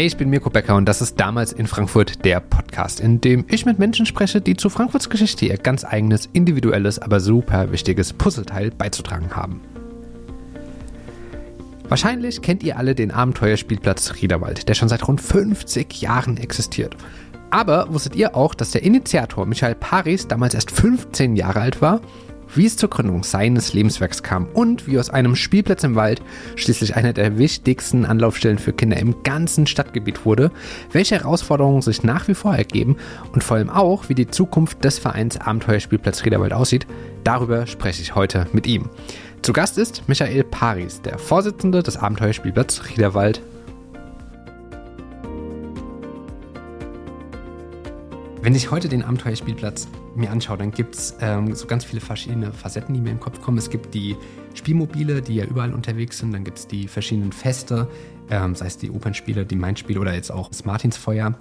Hey, ich bin Mirko Becker und das ist damals in Frankfurt der Podcast, in dem ich mit Menschen spreche, die zu Frankfurts Geschichte ihr ganz eigenes, individuelles, aber super wichtiges Puzzleteil beizutragen haben. Wahrscheinlich kennt ihr alle den Abenteuerspielplatz Riederwald, der schon seit rund 50 Jahren existiert. Aber wusstet ihr auch, dass der Initiator Michael Paris damals erst 15 Jahre alt war wie es zur Gründung seines Lebenswerks kam und wie aus einem Spielplatz im Wald schließlich einer der wichtigsten Anlaufstellen für Kinder im ganzen Stadtgebiet wurde, welche Herausforderungen sich nach wie vor ergeben und vor allem auch, wie die Zukunft des Vereins Abenteuerspielplatz Riederwald aussieht, darüber spreche ich heute mit ihm. Zu Gast ist Michael Paris, der Vorsitzende des Abenteuerspielplatz Riederwald. Wenn ich heute den Abenteuerspielplatz mir anschaue, dann gibt es ähm, so ganz viele verschiedene Facetten, die mir in den Kopf kommen. Es gibt die Spielmobile, die ja überall unterwegs sind. Dann gibt es die verschiedenen Feste, ähm, sei es die Opernspiele, die Mainspiele oder jetzt auch das Martinsfeuer.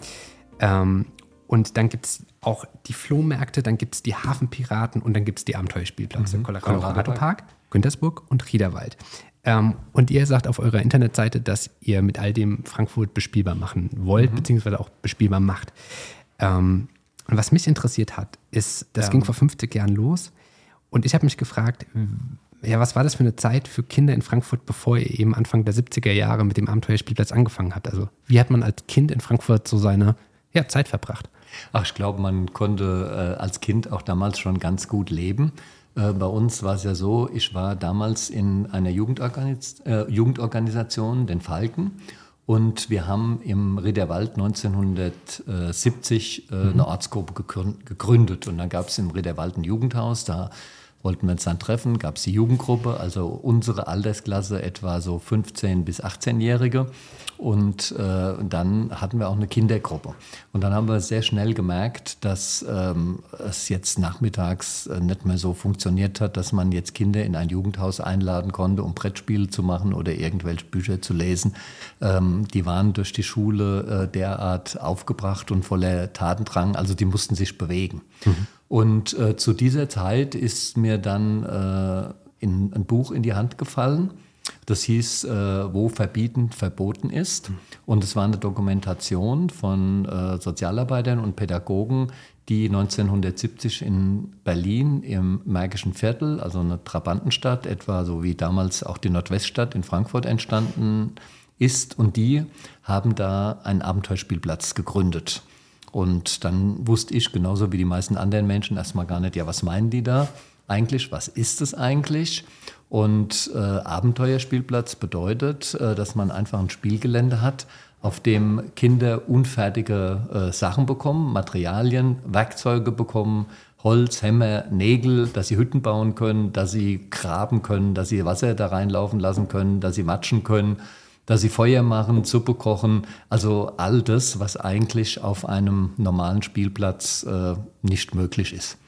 Ähm, und dann gibt es auch die Flohmärkte, dann gibt es die Hafenpiraten und dann gibt es die Abenteuerspielplätze. Mhm. Colorado, Colorado Park, Güntersburg und Riederwald. Ähm, und ihr sagt auf eurer Internetseite, dass ihr mit all dem Frankfurt bespielbar machen wollt, mhm. beziehungsweise auch bespielbar macht. Ähm, und was mich interessiert hat, ist, das ja. ging vor 50 Jahren los. Und ich habe mich gefragt, ja, was war das für eine Zeit für Kinder in Frankfurt, bevor ihr eben Anfang der 70er Jahre mit dem Abenteuerspielplatz angefangen habt? Also, wie hat man als Kind in Frankfurt so seine ja, Zeit verbracht? Ach, ich glaube, man konnte äh, als Kind auch damals schon ganz gut leben. Äh, bei uns war es ja so, ich war damals in einer Jugendorganis äh, Jugendorganisation, den Falken. Und wir haben im Riederwald 1970 äh, mhm. eine Ortsgruppe gegründet. Und dann gab es im Riederwald ein Jugendhaus, da wollten wir uns dann treffen, gab es die Jugendgruppe, also unsere Altersklasse etwa so 15- bis 18-Jährige. Und äh, dann hatten wir auch eine Kindergruppe. Und dann haben wir sehr schnell gemerkt, dass ähm, es jetzt nachmittags äh, nicht mehr so funktioniert hat, dass man jetzt Kinder in ein Jugendhaus einladen konnte, um Brettspiele zu machen oder irgendwelche Bücher zu lesen. Ähm, die waren durch die Schule äh, derart aufgebracht und voller Tatendrang, also die mussten sich bewegen. Mhm. Und äh, zu dieser Zeit ist mir dann äh, in, ein Buch in die Hand gefallen das hieß, äh, wo verbieten verboten ist. Und es war eine Dokumentation von äh, Sozialarbeitern und Pädagogen, die 1970 in Berlin im Märkischen Viertel, also eine Trabantenstadt, etwa so wie damals auch die Nordweststadt in Frankfurt entstanden ist. Und die haben da einen Abenteuerspielplatz gegründet. Und dann wusste ich, genauso wie die meisten anderen Menschen, erstmal gar nicht, ja, was meinen die da eigentlich? Was ist es eigentlich? Und äh, Abenteuerspielplatz bedeutet, äh, dass man einfach ein Spielgelände hat, auf dem Kinder unfertige äh, Sachen bekommen, Materialien, Werkzeuge bekommen, Holz, Hämmer, Nägel, dass sie Hütten bauen können, dass sie graben können, dass sie Wasser da reinlaufen lassen können, dass sie matschen können, dass sie Feuer machen, Suppe kochen. Also all das, was eigentlich auf einem normalen Spielplatz äh, nicht möglich ist.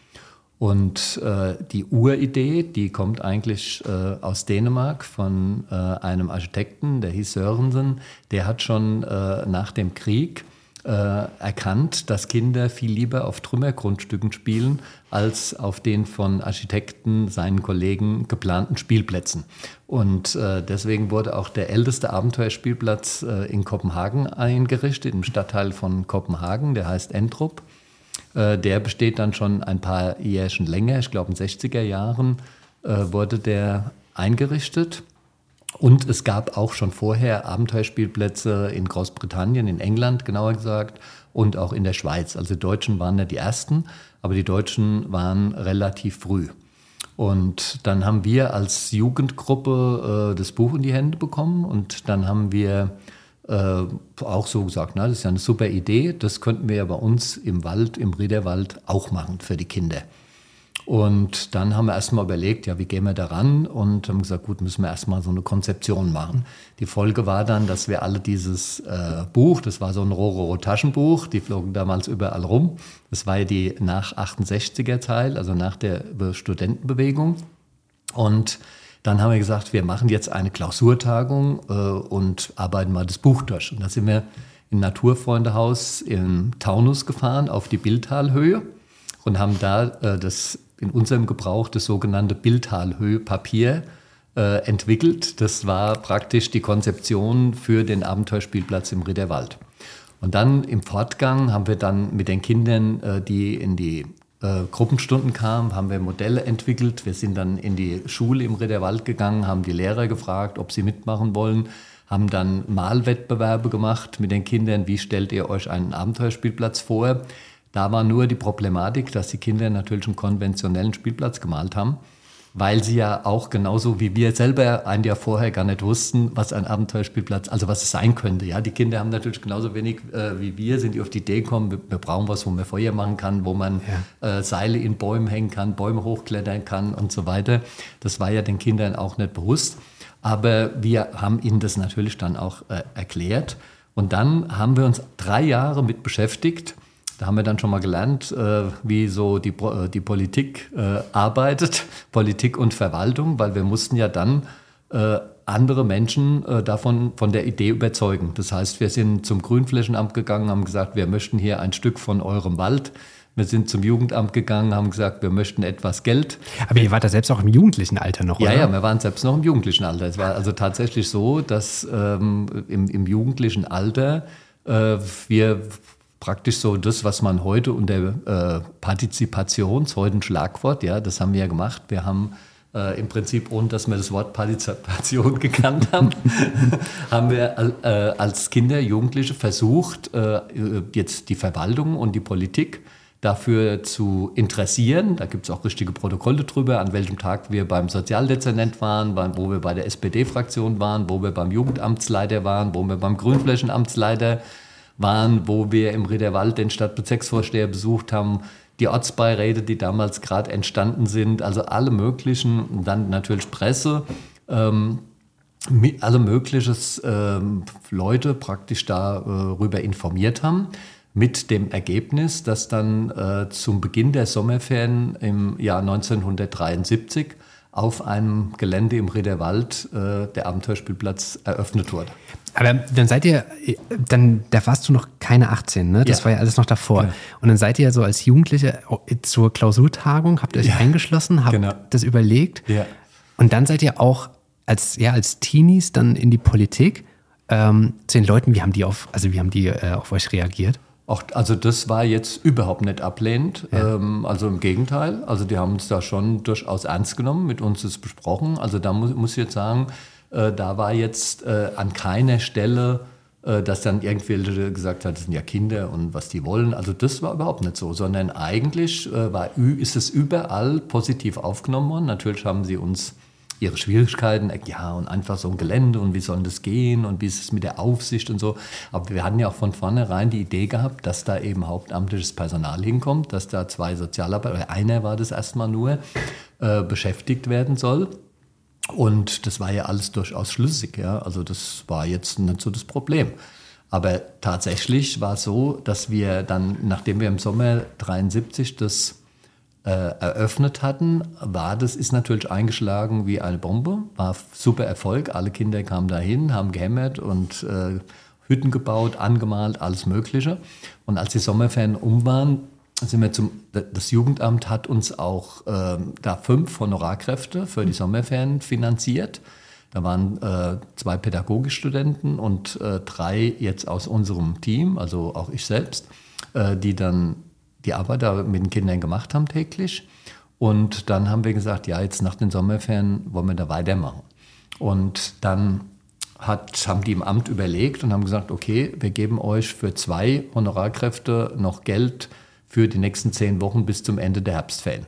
Und äh, die Uridee, die kommt eigentlich äh, aus Dänemark von äh, einem Architekten, der hieß Sörensen. Der hat schon äh, nach dem Krieg erkannt, dass Kinder viel lieber auf Trümmergrundstücken spielen als auf den von Architekten, seinen Kollegen geplanten Spielplätzen. Und äh, deswegen wurde auch der älteste Abenteuerspielplatz in Kopenhagen eingerichtet, im Stadtteil von Kopenhagen, der heißt Entrup. Äh, der besteht dann schon ein paar Jährchen länger, ich glaube in den 60er Jahren äh, wurde der eingerichtet. Und es gab auch schon vorher Abenteuerspielplätze in Großbritannien, in England genauer gesagt, und auch in der Schweiz. Also die Deutschen waren ja die ersten, aber die Deutschen waren relativ früh. Und dann haben wir als Jugendgruppe äh, das Buch in die Hände bekommen und dann haben wir äh, auch so gesagt, na, das ist ja eine super Idee, das könnten wir ja bei uns im Wald, im Riederwald auch machen für die Kinder. Und dann haben wir erstmal überlegt, ja, wie gehen wir daran? Und haben gesagt, gut, müssen wir erstmal so eine Konzeption machen. Die Folge war dann, dass wir alle dieses äh, Buch, das war so ein Rororo-Taschenbuch, die flogen damals überall rum. Das war ja die nach 68er Teil, also nach der Studentenbewegung. Und dann haben wir gesagt, wir machen jetzt eine Klausurtagung äh, und arbeiten mal das Buch durch. Und da sind wir im Naturfreundehaus im Taunus gefahren auf die Bildtalhöhe und haben da äh, das in unserem Gebrauch das sogenannte Bildtalhöhe Papier äh, entwickelt. Das war praktisch die Konzeption für den Abenteuerspielplatz im Ritterwald. Und dann im Fortgang haben wir dann mit den Kindern, äh, die in die äh, Gruppenstunden kamen, haben wir Modelle entwickelt. Wir sind dann in die Schule im Ritterwald gegangen, haben die Lehrer gefragt, ob sie mitmachen wollen, haben dann Malwettbewerbe gemacht mit den Kindern. Wie stellt ihr euch einen Abenteuerspielplatz vor? Da war nur die Problematik, dass die Kinder natürlich einen konventionellen Spielplatz gemalt haben weil sie ja auch genauso wie wir selber ein Jahr vorher gar nicht wussten, was ein Abenteuerspielplatz, also was es sein könnte. Ja, die Kinder haben natürlich genauso wenig äh, wie wir, sind die auf die Idee gekommen, wir, wir, brauchen was, wo man Feuer machen kann, wo man ja. äh, Seile in Bäumen hängen kann, Bäume hochklettern kann und so weiter. Das war ja den Kindern auch nicht bewusst. Aber wir haben ihnen das natürlich dann auch äh, erklärt. Und dann haben wir uns drei Jahre mit beschäftigt, da haben wir dann schon mal gelernt, äh, wie so die, äh, die Politik äh, arbeitet, Politik und Verwaltung, weil wir mussten ja dann andere Menschen davon von der Idee überzeugen. Das heißt, wir sind zum Grünflächenamt gegangen, haben gesagt, wir möchten hier ein Stück von eurem Wald. Wir sind zum Jugendamt gegangen, haben gesagt, wir möchten etwas Geld. Aber ihr wart da selbst auch im jugendlichen Alter noch, ja, oder? Ja, ja, wir waren selbst noch im jugendlichen Alter. Es war also tatsächlich so, dass ähm, im, im, jugendlichen Alter äh, wir praktisch so das, was man heute unter äh, Partizipation, heute ein Schlagwort, ja, das haben wir ja gemacht. Wir haben äh, im Prinzip, ohne dass wir das Wort Partizipation gekannt haben, haben wir äh, als Kinder, Jugendliche versucht, äh, jetzt die Verwaltung und die Politik dafür zu interessieren. Da gibt es auch richtige Protokolle drüber, an welchem Tag wir beim Sozialdezernent waren, wo wir bei der SPD-Fraktion waren, wo wir beim Jugendamtsleiter waren, wo wir beim Grünflächenamtsleiter waren waren, wo wir im Riederwald den Stadtbezirksvorsteher besucht haben, die Ortsbeiräte, die damals gerade entstanden sind, also alle möglichen, dann natürlich Presse, ähm, alle möglichen ähm, Leute praktisch darüber äh, informiert haben, mit dem Ergebnis, dass dann äh, zum Beginn der Sommerferien im Jahr 1973 auf einem Gelände im Riederwald äh, der Abenteuerspielplatz eröffnet wurde. Aber dann seid ihr, dann, da warst du noch keine 18, ne? Das ja. war ja alles noch davor. Genau. Und dann seid ihr so als Jugendliche zur Klausurtagung, habt ihr euch ja. eingeschlossen, habt genau. das überlegt. Ja. Und dann seid ihr auch als, ja, als Teenies dann in die Politik. Ähm, zu den Leuten, wie haben die auf, also wie haben die äh, auf euch reagiert? Auch, also das war jetzt überhaupt nicht ablehnend. Ja. Ähm, also im Gegenteil. Also die haben uns da schon durchaus ernst genommen, mit uns das besprochen. Also da muss, muss ich jetzt sagen, äh, da war jetzt äh, an keiner Stelle, äh, dass dann irgendwelche gesagt hat, das sind ja Kinder und was die wollen. Also das war überhaupt nicht so, sondern eigentlich äh, war, ist es überall positiv aufgenommen worden. Natürlich haben sie uns ihre Schwierigkeiten, ja, und einfach so ein Gelände und wie soll das gehen und wie ist es mit der Aufsicht und so. Aber wir hatten ja auch von vornherein die Idee gehabt, dass da eben hauptamtliches Personal hinkommt, dass da zwei Sozialarbeiter, einer war das erstmal nur, äh, beschäftigt werden soll. Und das war ja alles durchaus schlüssig, ja. Also das war jetzt nicht so das Problem. Aber tatsächlich war es so, dass wir dann, nachdem wir im Sommer 73 das äh, eröffnet hatten, war das, ist natürlich eingeschlagen wie eine Bombe, war super Erfolg. Alle Kinder kamen dahin, haben gehämmert und äh, Hütten gebaut, angemalt, alles Mögliche. Und als die Sommerferien um waren, sind wir zum, das Jugendamt hat uns auch äh, da fünf Honorarkräfte für die Sommerferien finanziert. Da waren äh, zwei Pädagogikstudenten und äh, drei jetzt aus unserem Team, also auch ich selbst, äh, die dann die Arbeit da mit den Kindern gemacht haben täglich. Und dann haben wir gesagt, ja, jetzt nach den Sommerferien wollen wir da weitermachen. Und dann hat, haben die im Amt überlegt und haben gesagt, okay, wir geben euch für zwei Honorarkräfte noch Geld für die nächsten zehn Wochen bis zum Ende der Herbstferien.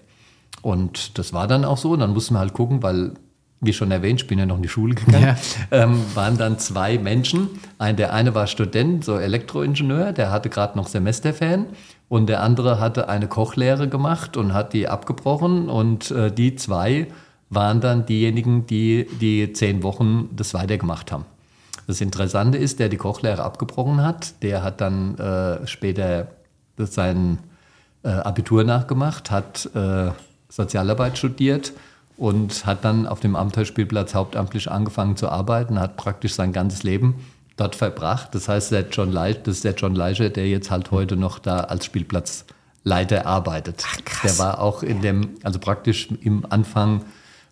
Und das war dann auch so. Dann mussten wir halt gucken, weil, wie schon erwähnt, ich bin ja noch in die Schule gegangen, ja. ähm, waren dann zwei Menschen. Ein, der eine war Student, so Elektroingenieur, der hatte gerade noch Semesterferien. Und der andere hatte eine Kochlehre gemacht und hat die abgebrochen. Und äh, die zwei waren dann diejenigen, die die zehn Wochen das weitergemacht haben. Das Interessante ist, der die Kochlehre abgebrochen hat, der hat dann äh, später sein äh, Abitur nachgemacht, hat äh, Sozialarbeit studiert und hat dann auf dem Abenteuerspielplatz hauptamtlich angefangen zu arbeiten, hat praktisch sein ganzes Leben dort verbracht. Das heißt, der John Leich, das ist der John Leicher, der jetzt halt heute noch da als Spielplatzleiter arbeitet. Ach, krass. Der war auch in dem, also praktisch im Anfang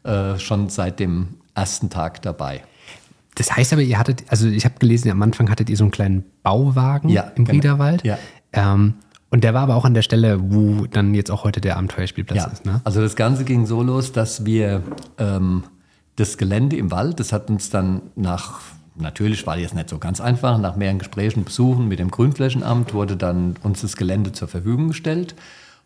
äh, schon seit dem ersten Tag dabei. Das heißt aber, ihr hattet, also ich habe gelesen, am Anfang hattet ihr so einen kleinen Bauwagen Ja, im genau. Riederwald. Ja. Ähm, und der war aber auch an der Stelle, wo dann jetzt auch heute der Abenteuerspielplatz Ja, ist. Ne? also das Ganze ging so los, dass wir ähm, das Gelände im Wald, das hat uns dann nach, natürlich war jetzt nicht so ganz einfach, nach mehreren Gesprächen, Besuchen mit dem Grünflächenamt wurde dann uns das Gelände zur Verfügung gestellt.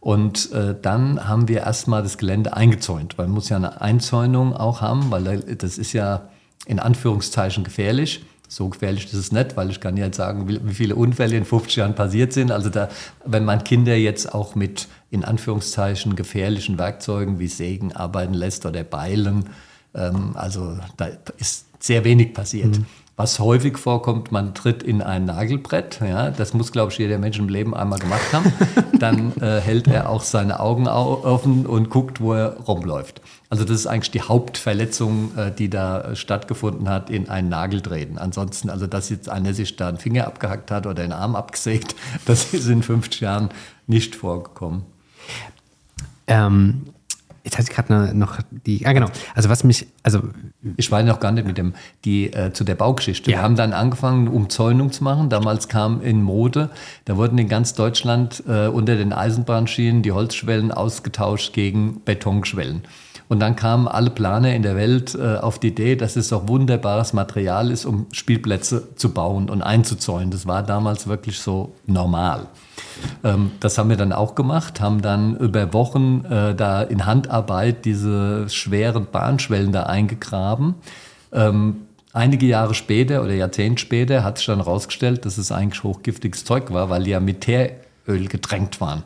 Und äh, dann haben wir erstmal das Gelände eingezäunt, weil man muss ja eine Einzäunung auch haben, weil da- das ist ja in Anführungszeichen gefährlich. So gefährlich ist es nicht, weil ich kann ja jetzt sagen, wie, viele Unfälle in 50 Jahren passiert sind. Also da, wenn man Kinder jetzt auch mit in Anführungszeichen gefährlichen Werkzeugen wie Sägen arbeiten lässt oder Beilen, ähm, also da ist sehr wenig passiert. Was häufig vorkommt, man tritt in ein Nagelbrett, ja, das muss, glaube ich, jeder Mensch im Leben einmal gemacht haben. Dann äh, hält er auch seine Augen au offen und guckt, wo er rumläuft. Also das ist eigentlich die Hauptverletzung, äh, die da äh, stattgefunden hat, in ein Nageltreten. Ansonsten, also dass jetzt einer sich da einen Finger abgehackt hat oder einen Arm abgesägt, das ist in 50 Jahren nicht vorgekommen. Ähm, jetzt hatte ich gerade noch die, ah genau, also was mich, also Ich war noch gar nicht mit dem, die, äh, zu der Baugeschichte. Ja. Wir haben dann angefangen, Umzäunung zu machen. Damals kam in Mode, da wurden in ganz Deutschland äh, unter den Eisenbahnschienen die Holzschwellen ausgetauscht gegen Betonschwellen. Und dann kamen alle Planer in der Welt äh, auf die Idee, dass es doch wunderbares Material ist, um Spielplätze zu bauen und einzuzäunen. Das war damals wirklich so normal. Ähm, das haben wir dann auch gemacht, haben dann über Wochen äh, da in Handarbeit diese schweren Bahnschwellen da eingegraben. Ähm, einige Jahre später oder Jahrzehnte später hat sich dann herausgestellt, dass es eigentlich hochgiftiges Zeug war, weil die ja mit Teeröl getränkt waren.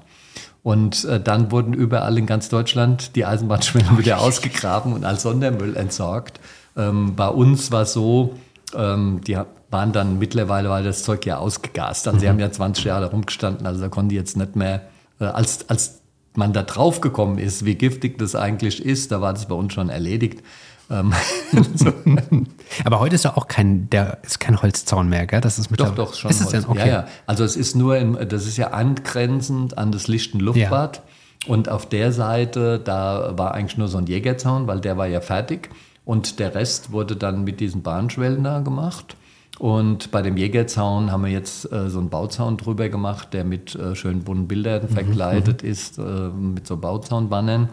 Und äh, dann wurden überall in ganz Deutschland die Eisenbahnschwellen wieder ausgegraben und als Sondermüll entsorgt. Ähm, bei uns war es so, ähm, die waren dann mittlerweile war das Zeug ja ausgegast. Also sie haben ja 20 Jahre rumgestanden, also da konnten die jetzt nicht mehr, äh, als, als man da drauf gekommen ist, wie giftig das eigentlich ist, da war das bei uns schon erledigt. Ähm, aber heute ist ja auch kein, der ist kein Holzzaun mehr, gell? Das ist Doch, mittlerweile. doch, schon. Ist es Holz. denn? Okay. Ja, ja. Also es ist nur, in, das ist ja angrenzend an das Lichten Luftbad. Und auf der Seite, da war eigentlich nur so ein Jägerzaun, weil der war ja fertig. Und der Rest wurde dann mit diesen Bahnschwellen da gemacht. Und bei dem Jägerzaun haben wir jetzt äh, so einen Bauzaun drüber gemacht, der mit äh, schönen bunten Bildern verkleidet ist, äh, mit so Bauzaunbannern.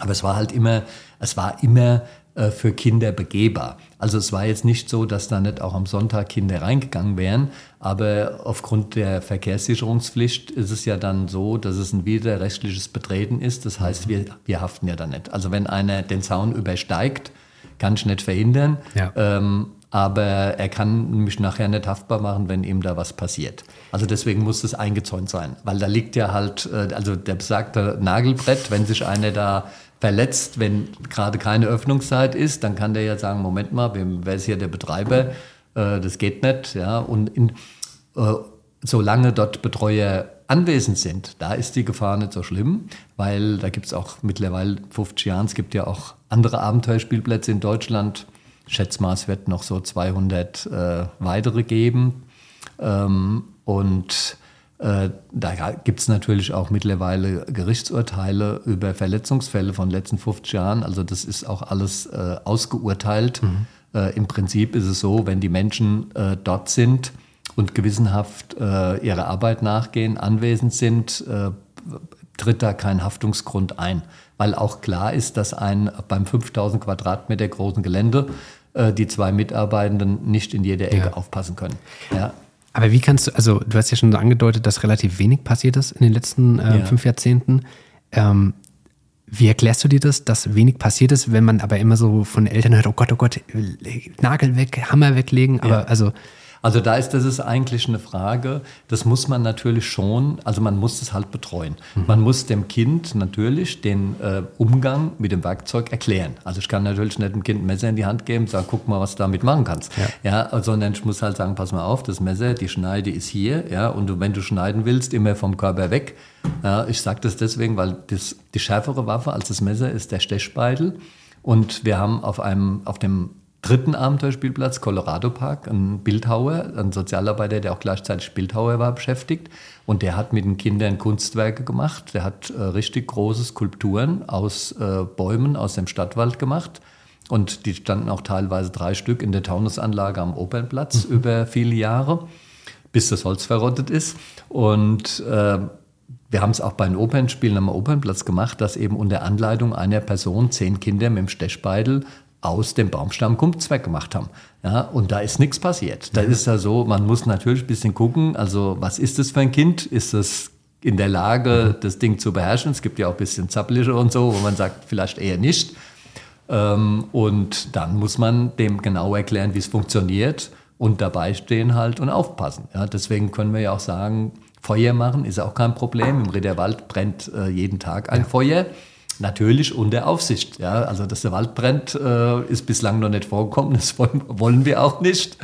Aber es war halt immer, es war immer äh, für Kinder begehbar. Also es war jetzt nicht so, dass da nicht auch am Sonntag Kinder reingegangen wären, aber aufgrund der Verkehrssicherungspflicht ist es ja dann so, dass es ein widerrechtliches Betreten ist. Das heißt, wir, wir haften ja dann nicht. Also wenn einer den Zaun übersteigt, kann ich nicht verhindern. Ja. Ähm, aber er kann mich nachher nicht haftbar machen, wenn ihm da was passiert. Also deswegen muss es eingezäunt sein, weil da liegt ja halt, äh, also der besagte Nagelbrett, wenn sich einer da verletzt, wenn gerade keine Öffnungszeit ist, dann kann der ja sagen, Moment mal, wer ist hier der Betreiber? Äh, Das geht nicht, ja. Und in, äh, solange dort Betreuer anwesend sind, da ist die Gefahr nicht so schlimm, weil da gibt es auch mittlerweile 50 Jahren, es gibt ja auch andere Abenteuerspielplätze in Deutschland. Ich schätze mal, es wird noch so 200 äh, weitere geben. Ähm, und äh, da gibt es natürlich auch mittlerweile Gerichtsurteile über Verletzungsfälle von den letzten 50 Jahren. Also das ist auch alles äh, ausgeurteilt. Äh, Im Prinzip ist es so, wenn die Menschen äh, dort sind und gewissenhaft äh, ihrer Arbeit nachgehen, anwesend sind, äh, tritt da kein Haftungsgrund ein. Weil auch klar ist, dass ein beim 5000 Quadratmeter großen Gelände äh, die zwei Mitarbeitenden nicht in jeder Ecke Ja. aufpassen können. Ja. Aber wie kannst du, also du hast ja schon so angedeutet, dass relativ wenig passiert ist in den letzten äh, Ja. fünf Jahrzehnten. Ähm, wie erklärst du dir das, dass wenig passiert ist, wenn man aber immer so von Eltern hört, oh Gott, oh Gott, Nagel weg, Hammer weglegen, aber also Also da ist das ist eigentlich eine Frage, das muss man natürlich schon, also man muss es halt betreuen. Man muss dem Kind natürlich den äh, Umgang mit dem Werkzeug erklären. Also ich kann natürlich nicht dem Kind ein Messer in die Hand geben und sagen, guck mal, was du damit machen kannst. Ja. sondern ich muss halt sagen, pass mal auf, das Messer, die Schneide ist hier, ja, und wenn du schneiden willst, immer vom Körper weg. Ja, ich sage das deswegen, weil das, die schärfere Waffe als das Messer ist der Stechspeitel. Und wir haben auf einem, auf dem dritten Abenteuerspielplatz, Colorado Park, einen Bildhauer, ein Sozialarbeiter, der auch gleichzeitig Bildhauer war, beschäftigt. Und der hat mit den Kindern Kunstwerke gemacht. Der hat äh, richtig große Skulpturen aus äh, Bäumen aus dem Stadtwald gemacht. Und die standen auch teilweise drei Stück in der Taunusanlage am Opernplatz mhm. über viele Jahre, bis das Holz verrottet ist. Und äh, wir haben es auch bei den Opernspielen am Opernplatz gemacht, dass eben unter Anleitung einer Person zehn Kinder mit dem Stechbeidel aus dem Baumstamm Kumpzweck gemacht haben. Ja, und da ist nichts passiert. Da mhm. ist ja so, man muss natürlich ein bisschen gucken, also was ist das für ein Kind? Ist das in der Lage, mhm. das Ding zu beherrschen? Es gibt ja auch ein bisschen Zappelige und so, wo man sagt, vielleicht eher nicht. Ähm, und dann muss man dem genau erklären, wie es funktioniert und dabei stehen halt und aufpassen. Ja, deswegen können wir ja auch sagen, Feuer machen ist auch kein Problem. Im Ritterwald brennt äh, jeden Tag ein ja. Feuer. Natürlich unter Aufsicht. Ja, also dass der Wald brennt, äh, ist bislang noch nicht vorgekommen. Das wollen, wollen wir auch nicht.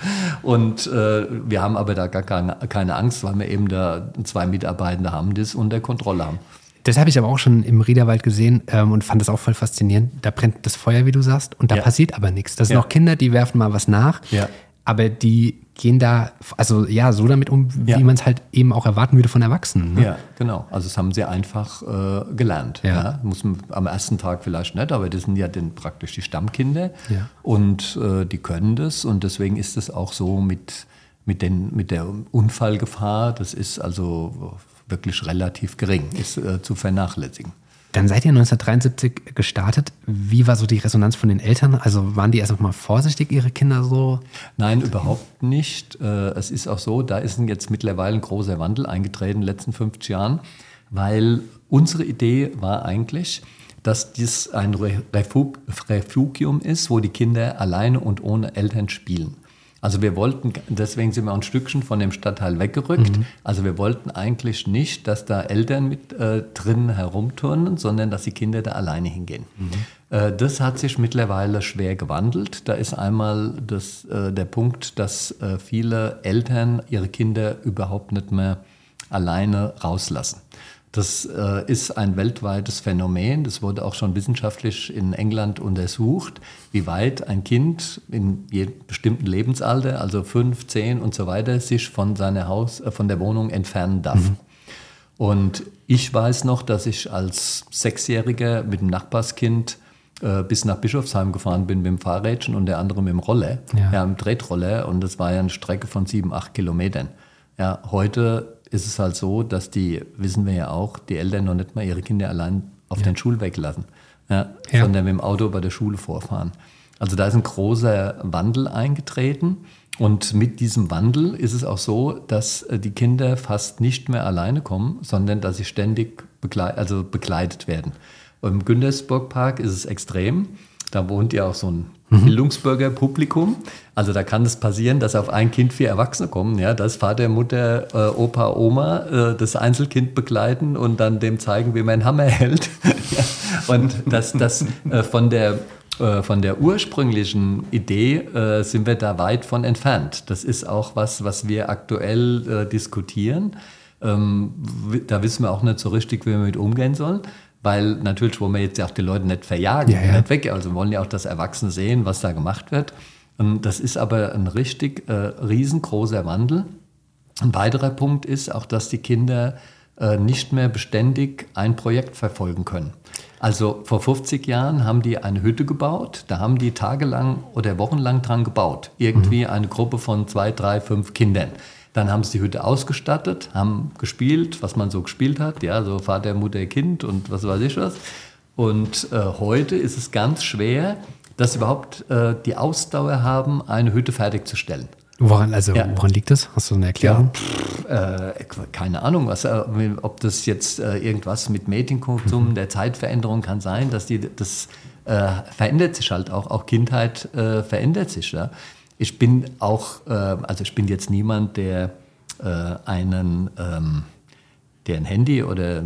Und äh, wir haben aber da gar keine, keine Angst, weil wir eben da zwei Mitarbeitende haben, die es unter Kontrolle haben. Das habe ich aber auch schon im Riederwald gesehen ähm, und fand das auch voll faszinierend. Da brennt das Feuer, wie du sagst, und da ja. passiert aber nichts. Das sind ja. noch Kinder, die werfen mal was nach. Ja aber die gehen da, also ja, so damit um, wie ja. man es halt eben auch erwarten würde von Erwachsenen. Ne? Ja, genau. Also das haben sie einfach äh, gelernt. Ja. ja. Muss man am ersten Tag vielleicht nicht, aber das sind ja dann praktisch die Stammkinder ja. und äh, die können das und deswegen ist es auch so mit, mit, den, mit der Unfallgefahr, das ist also wirklich relativ gering, ist äh, zu vernachlässigen. Dann seid ihr 1973 gestartet. Wie war so die Resonanz von den Eltern? Also waren die erst mal vorsichtig, ihre Kinder so? Nein, überhaupt nicht. Äh, es ist auch so, da ist jetzt mittlerweile ein großer Wandel eingetreten in den letzten 50 Jahren, weil unsere Idee war eigentlich, dass dies ein Refugium ist, wo die Kinder alleine und ohne Eltern spielen. Also wir wollten, deswegen sind wir ein Stückchen von dem Stadtteil weggerückt. Mhm. Also wir wollten eigentlich nicht, dass da Eltern mit äh, drin herumturnen, sondern dass die Kinder da alleine hingehen. Mhm. Äh, das hat sich mittlerweile schwer gewandelt. Da ist einmal das, äh, der Punkt, dass äh, viele Eltern ihre Kinder überhaupt nicht mehr alleine rauslassen. Das äh, ist ein weltweites Phänomen. Das wurde auch schon wissenschaftlich in England untersucht, wie weit ein Kind in jedem bestimmten Lebensalter, also fünf, zehn und so weiter, sich von seiner Haus, äh, von der Wohnung entfernen darf. Mhm. Und ich weiß noch, dass ich als Sechsjähriger mit dem Nachbarskind äh, bis nach Bischofsheim gefahren bin mit dem Fahrrädchen und der andere mit dem Roller, ja. ja, im Tretroller. Und das war ja eine Strecke von sieben, acht Kilometern. Ja, heute ist es halt so, dass die, wissen wir ja auch, die Eltern noch nicht mal ihre Kinder allein auf ja. den Schulweg lassen, ja, ja. sondern mit dem Auto bei der Schule vorfahren. Also da ist ein großer Wandel eingetreten. Und mit diesem Wandel ist es auch so, dass äh, die Kinder fast nicht mehr alleine kommen, sondern dass sie ständig begleit, also begleitet werden. Im Güntersburg Park ist es extrem. Da wohnt ja auch so ein mhm. Bildungsbürgerpublikum. Also da kann es passieren, dass auf ein Kind vier Erwachsene kommen, ja, dass Vater, Mutter, äh, Opa, Oma äh, das Einzelkind begleiten und dann dem zeigen, wie man einen Hammer hält. ja. Und dass das äh, von der äh, von der ursprünglichen Idee äh, sind wir da weit von entfernt. Das ist auch was, was wir aktuell äh, diskutieren. Ähm, da wissen wir auch nicht so richtig, wie wir mit umgehen sollen weil natürlich wollen wir jetzt ja auch die Leute nicht verjagen, ja, ja. nicht weg. Also wollen ja auch, dass Erwachsene sehen, was da gemacht wird. Und das ist aber ein richtig äh, riesengroßer Wandel. Ein weiterer Punkt ist auch, dass die Kinder äh, nicht mehr beständig ein Projekt verfolgen können. Also vor 50 Jahren haben die eine Hütte gebaut, da haben die tagelang oder wochenlang dran gebaut. Irgendwie mhm. eine Gruppe von zwei, drei, fünf Kindern. Dann haben sie die Hütte ausgestattet, haben gespielt, was man so gespielt hat, ja, so Vater, Mutter, Kind und was weiß ich was. Und äh, heute ist es ganz schwer, dass sie überhaupt äh, die Ausdauer haben, eine Hütte fertigzustellen. Woran, also, ja. woran liegt das? Hast du eine Erklärung? Ja, äh, keine Ahnung, was, äh, ob das jetzt äh, irgendwas mit Medienkonsum, mhm. der Zeitveränderung kann sein, dass die, das äh, verändert sich halt auch, auch Kindheit verändert sich. Ja? Ich bin auch, äh, also ich bin jetzt niemand, der äh, einen, ähm, der ein Handy oder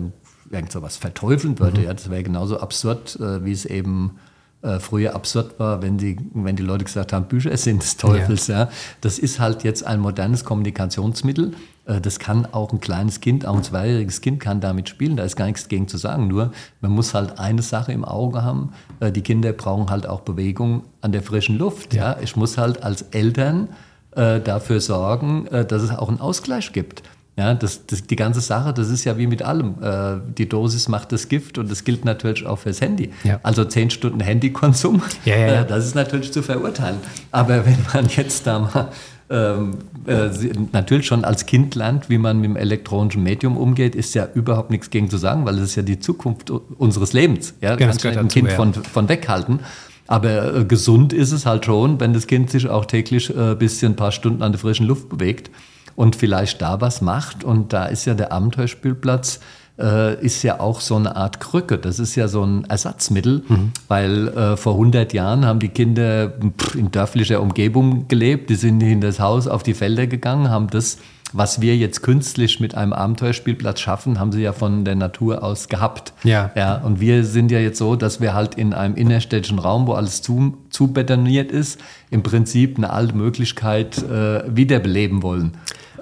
irgend sowas verteufeln würde. Mhm. Ja, das wäre genauso absurd, äh, wie es eben äh, früher absurd war, wenn die, wenn die Leute gesagt haben, Bücher sind des Teufels. Ja. ja. Das ist halt jetzt ein modernes Kommunikationsmittel. Äh, das kann auch ein kleines Kind, auch ein zweijähriges Kind kann damit spielen. Da ist gar nichts gegen zu sagen. Nur man muss halt eine Sache im Auge haben. Äh, die Kinder brauchen halt auch Bewegung an der frischen Luft. Ja. ja. Ich muss halt als Eltern dafür sorgen, dass es auch einen Ausgleich gibt. Ja, das, das, die ganze Sache, das ist ja wie mit allem. Äh, die Dosis macht das Gift und das gilt natürlich auch fürs Handy. Ja. Also zehn Stunden Handykonsum, ja, ja, äh, das ist natürlich zu verurteilen. Aber wenn man jetzt da mal ähm, äh, natürlich schon als Kind lernt, wie man mit dem elektronischen Medium umgeht, ist ja überhaupt nichts gegen zu sagen, weil es ist ja die Zukunft unseres Lebens. Ja, ja kannst du ein Kind von, von weghalten. Aber äh, gesund ist es halt schon, wenn das Kind sich auch täglich ein äh, bisschen ein paar Stunden an der frischen Luft bewegt und vielleicht da was macht. Und da ist ja der Abenteuerspielplatz äh, ist ja auch so eine Art Krücke. Das ist ja so ein Ersatzmittel, mhm. weil äh, vor 100 Jahren haben die Kinder in dörflicher Umgebung gelebt. Die sind in das Haus auf die Felder gegangen, haben das was wir jetzt künstlich mit einem Abenteuerspielplatz schaffen, haben sie ja von der Natur aus gehabt. Ja. ja. Und wir sind ja jetzt so, dass wir halt in einem innerstädtischen Raum, wo alles zu, zu betoniert ist, im Prinzip eine alte Möglichkeit äh, wiederbeleben wollen.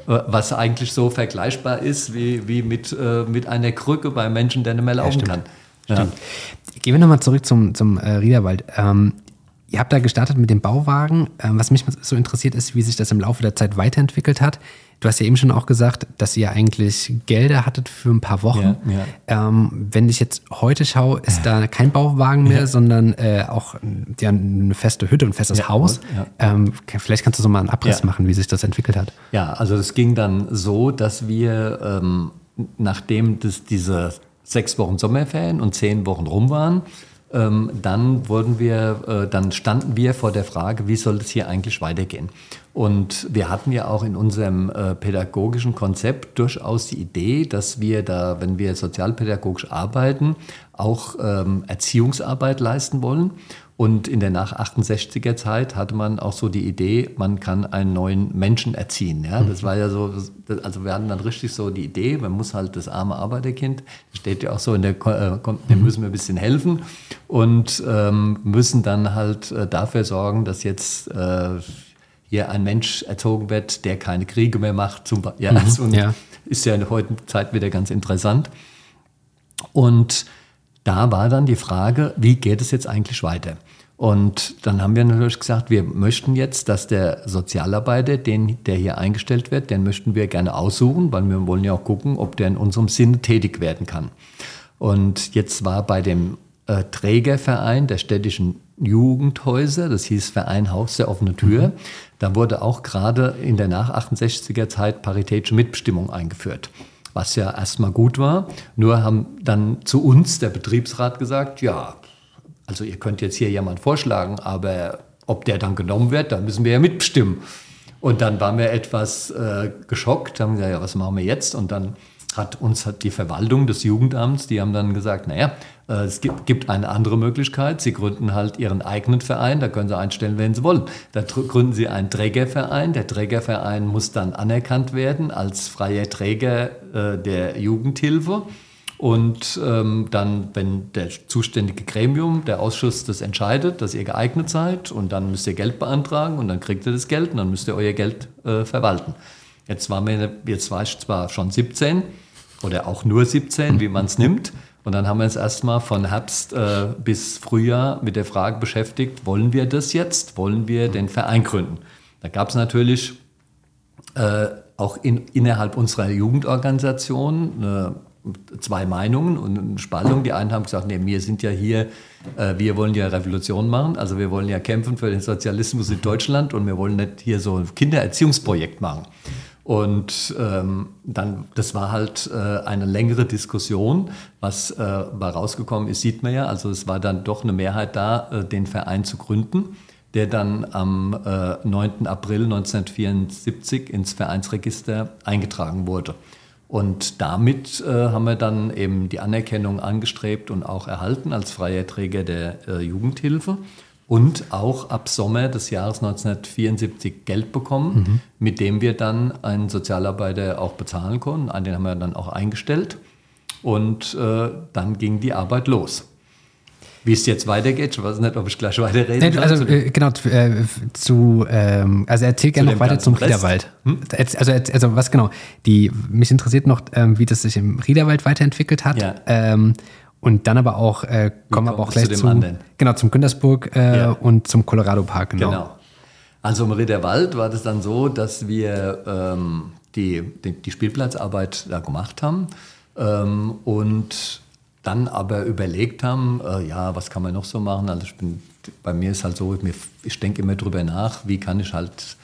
Äh, was eigentlich so vergleichbar ist wie, wie mit, äh, mit einer Krücke bei Menschen, der nicht mehr laufen ja, kann. Ja. Gehen wir nochmal zurück zum, zum äh, Riederwald. Ähm, ihr habt da gestartet mit dem Bauwagen. Ähm, was mich so interessiert ist, wie sich das im Laufe der Zeit weiterentwickelt hat. Du hast ja eben schon auch gesagt, dass ihr eigentlich Gelder hattet für ein paar Wochen. Ja, ja. Ähm, wenn ich jetzt heute schaue, ist da kein Bauwagen mehr, ja. sondern äh, auch ja, eine feste Hütte, ein festes Haus. Ähm, vielleicht kannst du so mal einen Abriss machen, wie sich das entwickelt hat. Ja, also es ging dann so, dass wir, ähm, nachdem das diese sechs Wochen Sommerferien und zehn Wochen rum waren, ähm, dann wurden wir, äh, dann standen wir vor der Frage, wie soll es hier eigentlich weitergehen? Und wir hatten ja auch in unserem äh, pädagogischen Konzept durchaus die Idee, dass wir da, wenn wir sozialpädagogisch arbeiten, auch ähm, Erziehungsarbeit leisten wollen. Und in der nach 68er Zeit hatte man auch so die Idee, man kann einen neuen Menschen erziehen. Ja? Das war ja so, also wir hatten dann richtig so die Idee, man muss halt das arme Arbeiterkind, steht ja auch so in der, äh, dem müssen wir ein bisschen helfen und ähm, müssen dann halt äh, dafür sorgen, dass jetzt äh, hier ein Mensch erzogen wird, der keine Kriege mehr macht. Zum, ja, mhm, also, ja. Ist ja in der heutigen Zeit wieder ganz interessant. Und da war dann die Frage, wie geht es jetzt eigentlich weiter? Und dann haben wir natürlich gesagt, wir möchten jetzt, dass der Sozialarbeiter, den, der hier eingestellt wird, den möchten wir gerne aussuchen, weil wir wollen ja auch gucken, ob der in unserem Sinne tätig werden kann. Und jetzt war bei dem äh, Trägerverein der städtischen Jugendhäuser, das hieß Verein Haus der offene Tür, mhm. da wurde auch gerade in der nach 68er Zeit paritätische Mitbestimmung eingeführt was ja erstmal gut war. Nur haben dann zu uns der Betriebsrat gesagt, ja, also ihr könnt jetzt hier jemand vorschlagen, aber ob der dann genommen wird, da müssen wir ja mitbestimmen. Und dann waren wir etwas äh, geschockt, haben gesagt, ja, was machen wir jetzt? Und dann hat uns hat die Verwaltung des Jugendamts, die haben dann gesagt, naja, es gibt, gibt eine andere Möglichkeit. Sie gründen halt ihren eigenen Verein, da können Sie einstellen, wenn Sie wollen. Da gründen Sie einen Trägerverein. Der Trägerverein muss dann anerkannt werden als freier Träger äh, der Jugendhilfe. Und ähm, dann, wenn der zuständige Gremium, der Ausschuss das entscheidet, dass ihr geeignet seid, und dann müsst ihr Geld beantragen und dann kriegt ihr das Geld und dann müsst ihr euer Geld äh, verwalten. Jetzt, war mir, jetzt war ich zwar schon 17 oder auch nur 17, wie man es nimmt, und dann haben wir uns erstmal von Herbst äh, bis Frühjahr mit der Frage beschäftigt, wollen wir das jetzt? Wollen wir den Verein gründen? Da gab es natürlich äh, auch in, innerhalb unserer Jugendorganisation äh, zwei Meinungen und eine Spaltung. Die einen haben gesagt, nee, wir sind ja hier, äh, wir wollen ja Revolution machen, also wir wollen ja kämpfen für den Sozialismus in Deutschland und wir wollen nicht hier so ein Kindererziehungsprojekt machen. Und ähm, dann, das war halt äh, eine längere Diskussion. Was äh, war rausgekommen ist, sieht man ja. Also es war dann doch eine Mehrheit da, äh, den Verein zu gründen, der dann am äh, 9. April 1974 ins Vereinsregister eingetragen wurde. Und damit äh, haben wir dann eben die Anerkennung angestrebt und auch erhalten als freier Träger der äh, Jugendhilfe und auch ab Sommer des Jahres 1974 Geld bekommen, mhm. mit dem wir dann einen Sozialarbeiter auch bezahlen konnten. Den haben wir dann auch eingestellt und äh, dann ging die Arbeit los. Wie es jetzt weitergeht, ich weiß nicht, ob ich gleich weiterreden kann. Also, äh, genau, äh, zu, ähm, also erzähl gerne noch weiter zum Riederwald. Hm? Also, also, was genau, die, mich interessiert noch, ähm, wie das sich im Riederwald weiterentwickelt hat. Ja. Ähm, und dann aber auch, äh, kommen wir aber auch gleich zu, zu genau, zum Güntersburg äh, ja. und zum Colorado Park. Genau. genau. Also im Riederwald war das dann so, dass wir ähm, die, die, die Spielplatzarbeit da gemacht haben ähm, und dann aber überlegt haben, äh, ja, was kann man noch so machen? Also ich bin, bei mir ist halt so, ich denke immer drüber nach, wie kann ich halt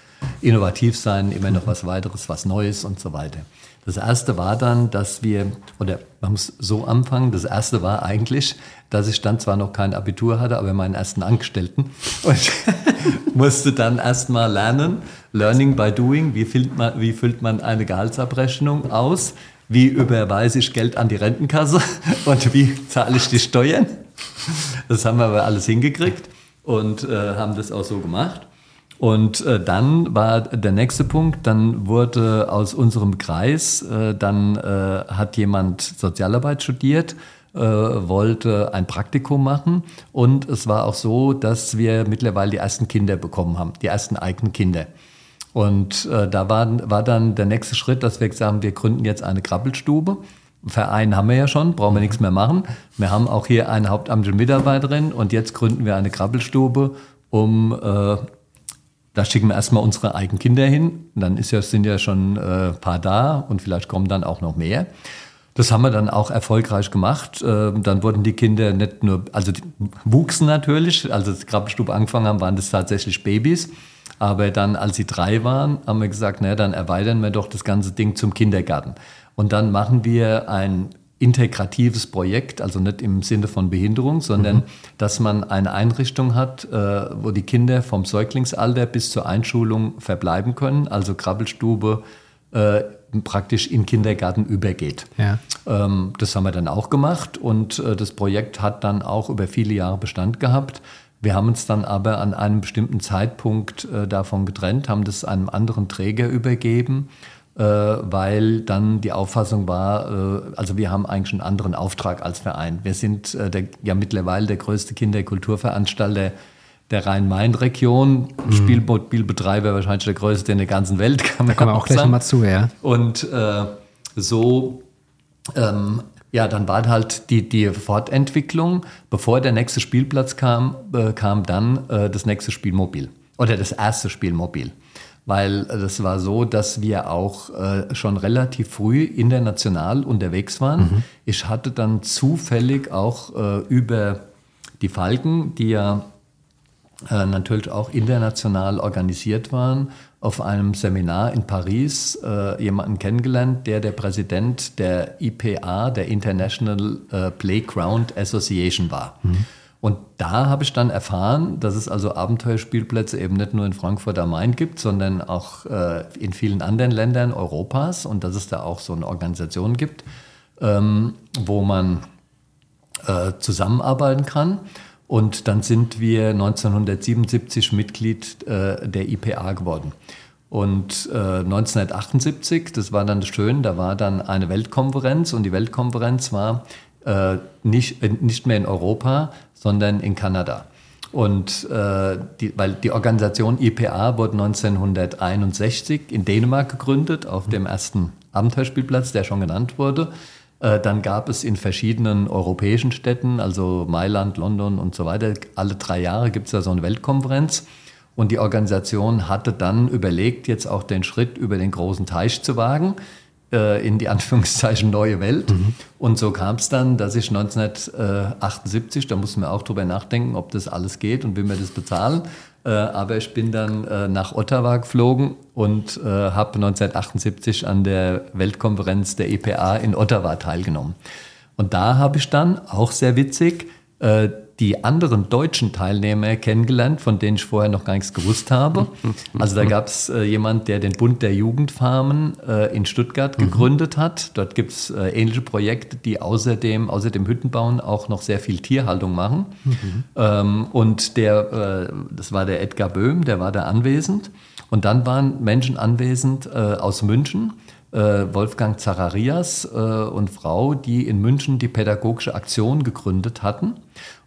innovativ sein, immer noch was weiteres, was Neues und so weiter. Das erste war dann, dass wir, oder man muss so anfangen, das erste war eigentlich, dass ich dann zwar noch kein Abitur hatte, aber meinen ersten Angestellten und musste dann erstmal lernen, Learning by Doing, wie füllt man, wie füllt man eine Gehaltsabrechnung aus, wie überweise ich Geld an die Rentenkasse und wie zahle ich die Steuern. Das haben wir aber alles hingekriegt und äh, haben das auch so gemacht. Und äh, dann war der nächste Punkt, dann wurde aus unserem Kreis, äh, dann äh, hat jemand Sozialarbeit studiert, äh, wollte ein Praktikum machen und es war auch so, dass wir mittlerweile die ersten Kinder bekommen haben, die ersten eigenen Kinder. Und äh, da war, war dann der nächste Schritt, dass wir gesagt haben, wir gründen jetzt eine Krabbelstube. Verein haben wir ja schon, brauchen wir nichts mehr machen. Wir haben auch hier eine hauptamtliche Mitarbeiterin und jetzt gründen wir eine Krabbelstube, um äh, da schicken wir erstmal unsere eigenen Kinder hin. Dann ist ja, sind ja schon ein äh, paar da und vielleicht kommen dann auch noch mehr. Das haben wir dann auch erfolgreich gemacht. Äh, dann wurden die Kinder nicht nur, also die wuchsen natürlich, als die Krabbelstube angefangen haben, waren das tatsächlich Babys. Aber dann, als sie drei waren, haben wir gesagt, naja, dann erweitern wir doch das ganze Ding zum Kindergarten. Und dann machen wir ein integratives Projekt, also nicht im Sinne von Behinderung, sondern mhm. dass man eine Einrichtung hat, äh, wo die Kinder vom Säuglingsalter bis zur Einschulung verbleiben können, also Krabbelstube äh, praktisch in Kindergarten übergeht. Ja. Ähm, das haben wir dann auch gemacht und äh, das Projekt hat dann auch über viele Jahre Bestand gehabt. Wir haben uns dann aber an einem bestimmten Zeitpunkt äh, davon getrennt, haben das einem anderen Träger übergeben weil dann die Auffassung war, äh, also wir haben eigentlich einen anderen Auftrag als Verein. Wir sind äh, der, ja mittlerweile der größte Kinderkulturveranstalter der Rhein-Main-Region, mhm. Spielbotspielbetreiber wahrscheinlich der größte in der ganzen Welt. Kann da kommen wir auch gleich nochmal zu, ja. Und äh, so, ähm, ja, dann war halt die, die Fortentwicklung, bevor der nächste Spielplatz kam, äh, kam dann äh, das nächste Spielmobil oder das erste Spielmobil weil das war so, dass wir auch äh, schon relativ früh international unterwegs waren. Mhm. Ich hatte dann zufällig auch äh, über die Falken, die ja äh, natürlich auch international organisiert waren, auf einem Seminar in Paris äh, jemanden kennengelernt, der der Präsident der IPA, der International äh, Playground Association war. Mhm. Und da habe ich dann erfahren, dass es also Abenteuerspielplätze eben nicht nur in Frankfurt am Main gibt, sondern auch äh, in vielen anderen Ländern Europas und dass es da auch so eine Organisation gibt, ähm, wo man äh, zusammenarbeiten kann. Und dann sind wir 1977 Mitglied äh, der IPA geworden. Und äh, 1978, das war dann schön, da war dann eine Weltkonferenz und die Weltkonferenz war äh, nicht, äh, nicht mehr in Europa, sondern in Kanada. Und äh, die, weil die Organisation IPA wurde 1961 in Dänemark gegründet, auf dem ersten Abenteuerspielplatz, der schon genannt wurde. Äh, dann gab es in verschiedenen europäischen Städten, also Mailand, London und so weiter, alle drei Jahre gibt es da so eine Weltkonferenz. Und die Organisation hatte dann überlegt, jetzt auch den Schritt über den großen Teich zu wagen äh, in die Anführungszeichen neue Welt. Mhm. Und so kam es dann, dass ich 1978, da mussten wir auch drüber nachdenken, ob das alles geht und wie wir das bezahlen. Äh, aber ich bin dann äh, nach Ottawa geflogen und äh, habe 1978 an der Weltkonferenz der EPA in Ottawa teilgenommen. Und da habe ich dann, auch sehr witzig, äh, die anderen deutschen Teilnehmer kennengelernt, von denen ich vorher noch gar nichts gewusst habe. Also da gab es äh, jemand, der den Bund der Jugendfarmen äh, in Stuttgart mhm. gegründet hat. Dort gibt es äh, ähnliche Projekte, die außerdem, außer dem Hüttenbauen auch noch sehr viel Tierhaltung machen. Mhm. Ähm, und der, äh, das war der Edgar Böhm, der war da anwesend. Und dann waren Menschen anwesend äh, aus München, äh, Wolfgang Zacharias und Frau, die in München die pädagogische Aktion gegründet hatten.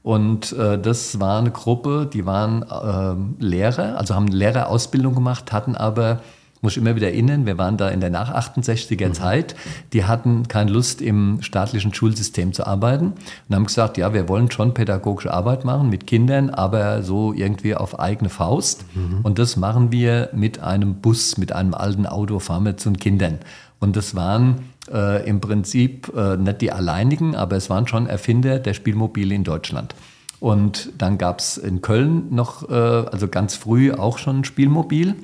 Und äh, das war eine Gruppe, die waren äh, Lehrer, also haben Lehrerausbildung gemacht, hatten aber muss ich immer wieder erinnern, wir waren da in der nach 68er mhm. Zeit, die hatten keine Lust im staatlichen Schulsystem zu arbeiten und haben gesagt, ja, wir wollen schon pädagogische Arbeit machen mit Kindern, aber so irgendwie auf eigene Faust. Mhm. Und das machen wir mit einem Bus, mit einem alten Auto, fahren wir zu den Kindern. Und das waren äh, im Prinzip äh, nicht die alleinigen, aber es waren schon Erfinder der Spielmobile in Deutschland. Und dann gab es in Köln noch, äh, also ganz früh auch schon ein Spielmobil.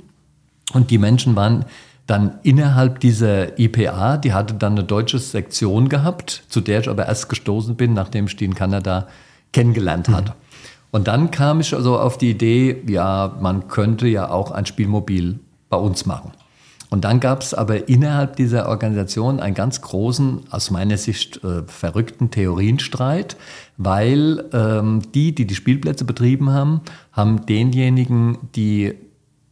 Und die Menschen waren dann innerhalb dieser IPA, die hatte dann eine deutsche Sektion gehabt, zu der ich aber erst gestoßen bin, nachdem ich die in Kanada kennengelernt mhm. hatte. Und dann kam ich also auf die Idee, ja, man könnte ja auch ein Spielmobil bei uns machen. Und dann gab es aber innerhalb dieser Organisation einen ganz großen, aus meiner Sicht äh, verrückten Theorienstreit, weil ähm, die, die die Spielplätze betrieben haben, haben denjenigen, die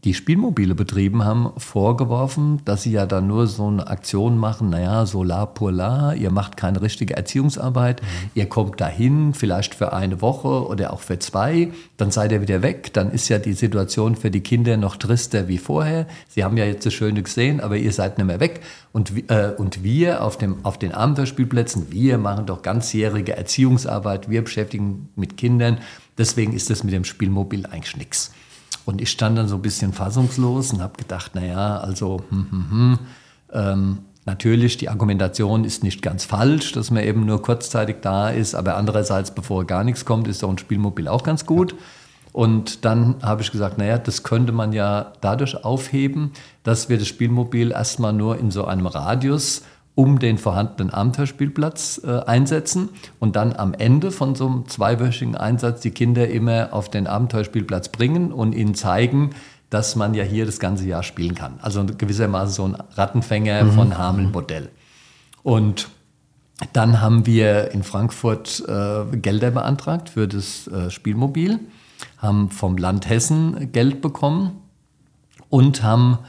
die Spielmobile betrieben haben, vorgeworfen, dass sie ja dann nur so eine Aktion machen, naja, so la pour la, ihr macht keine richtige Erziehungsarbeit, mhm. ihr kommt dahin, vielleicht für eine Woche oder auch für zwei, dann seid ihr wieder weg, dann ist ja die Situation für die Kinder noch trister wie vorher. Sie haben ja jetzt das Schöne gesehen, aber ihr seid nicht mehr weg. Und, äh, und wir auf, dem, auf den Abenteuerspielplätzen, wir machen doch ganzjährige Erziehungsarbeit, wir beschäftigen mit Kindern, deswegen ist das mit dem Spielmobil eigentlich nichts. Und ich stand dann so ein bisschen fassungslos und habe gedacht, naja, also hm, hm, hm, ähm, natürlich, die Argumentation ist nicht ganz falsch, dass man eben nur kurzzeitig da ist, aber andererseits, bevor gar nichts kommt, ist so ein Spielmobil auch ganz gut. Und dann habe ich gesagt, naja, das könnte man ja dadurch aufheben, dass wir das Spielmobil erstmal nur in so einem Radius um den vorhandenen Abenteuerspielplatz äh, einsetzen und dann am Ende von so einem zweiwöchigen Einsatz die Kinder immer auf den Abenteuerspielplatz bringen und ihnen zeigen, dass man ja hier das ganze Jahr spielen kann. Also gewissermaßen so ein Rattenfänger mhm. von Hameln-Modell. Und dann haben wir in Frankfurt äh, Gelder beantragt für das äh, Spielmobil, haben vom Land Hessen Geld bekommen und haben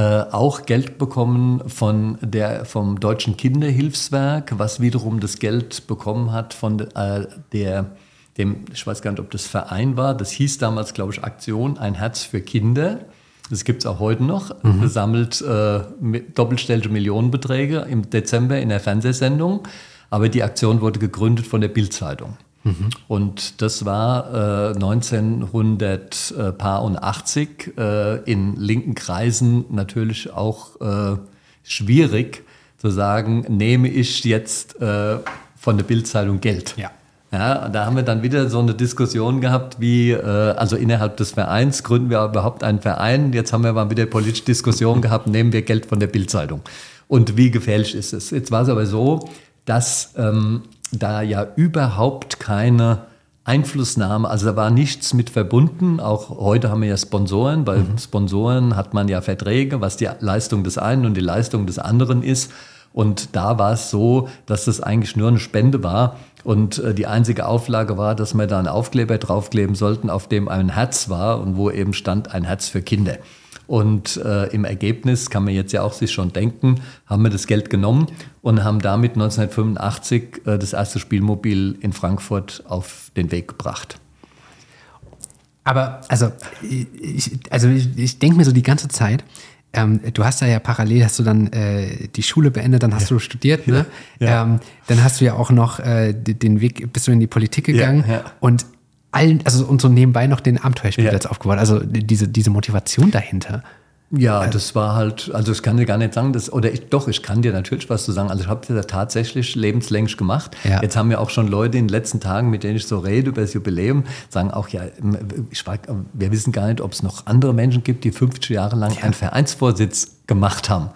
äh, auch Geld bekommen von der, vom Deutschen Kinderhilfswerk, was wiederum das Geld bekommen hat von äh, der, dem, ich weiß gar nicht, ob das Verein war, das hieß damals, glaube ich, Aktion Ein Herz für Kinder. Das gibt es auch heute noch, mhm. sammelt äh, doppelstellige Millionenbeträge im Dezember in der Fernsehsendung. Aber die Aktion wurde gegründet von der Bildzeitung. Mhm. Und das war äh, 1980 äh, in linken Kreisen natürlich auch äh, schwierig zu sagen, nehme ich jetzt äh, von der Bildzeitung Geld. Ja. Ja, da haben wir dann wieder so eine Diskussion gehabt, wie, äh, also innerhalb des Vereins gründen wir überhaupt einen Verein. Jetzt haben wir mal wieder politische Diskussion gehabt, nehmen wir Geld von der Bildzeitung. Und wie gefährlich ist es? Jetzt war es aber so, dass ähm, da ja überhaupt keine Einflussnahme, also da war nichts mit verbunden. Auch heute haben wir ja Sponsoren. Bei mhm. Sponsoren hat man ja Verträge, was die Leistung des einen und die Leistung des anderen ist. Und da war es so, dass das eigentlich nur eine Spende war. Und äh, die einzige Auflage war, dass wir da einen Aufkleber draufkleben sollten, auf dem ein Herz war und wo eben stand ein Herz für Kinder. Und äh, im Ergebnis kann man jetzt ja auch sich schon denken, haben wir das Geld genommen und haben damit 1985 äh, das erste Spielmobil in Frankfurt auf den Weg gebracht. Aber also ich, also ich, ich denke mir so die ganze Zeit, ähm, du hast ja, ja parallel, hast du dann äh, die Schule beendet, dann hast ja. du studiert, ne? Ja. Ähm, dann hast du ja auch noch äh, den Weg, bist du in die Politik gegangen und allen, also und so nebenbei noch den Abenteuerspiel ja. jetzt aufgebaut. Also diese, diese Motivation dahinter. Ja, das war halt, also ich kann dir gar nicht sagen, dass, oder ich, doch, ich kann dir natürlich was zu sagen. Also ich habe das tatsächlich lebenslänglich gemacht. Ja. Jetzt haben ja auch schon Leute in den letzten Tagen, mit denen ich so rede über das Jubiläum, sagen auch, ja, ich frag, wir wissen gar nicht, ob es noch andere Menschen gibt, die 50 Jahre lang ja. einen Vereinsvorsitz gemacht haben.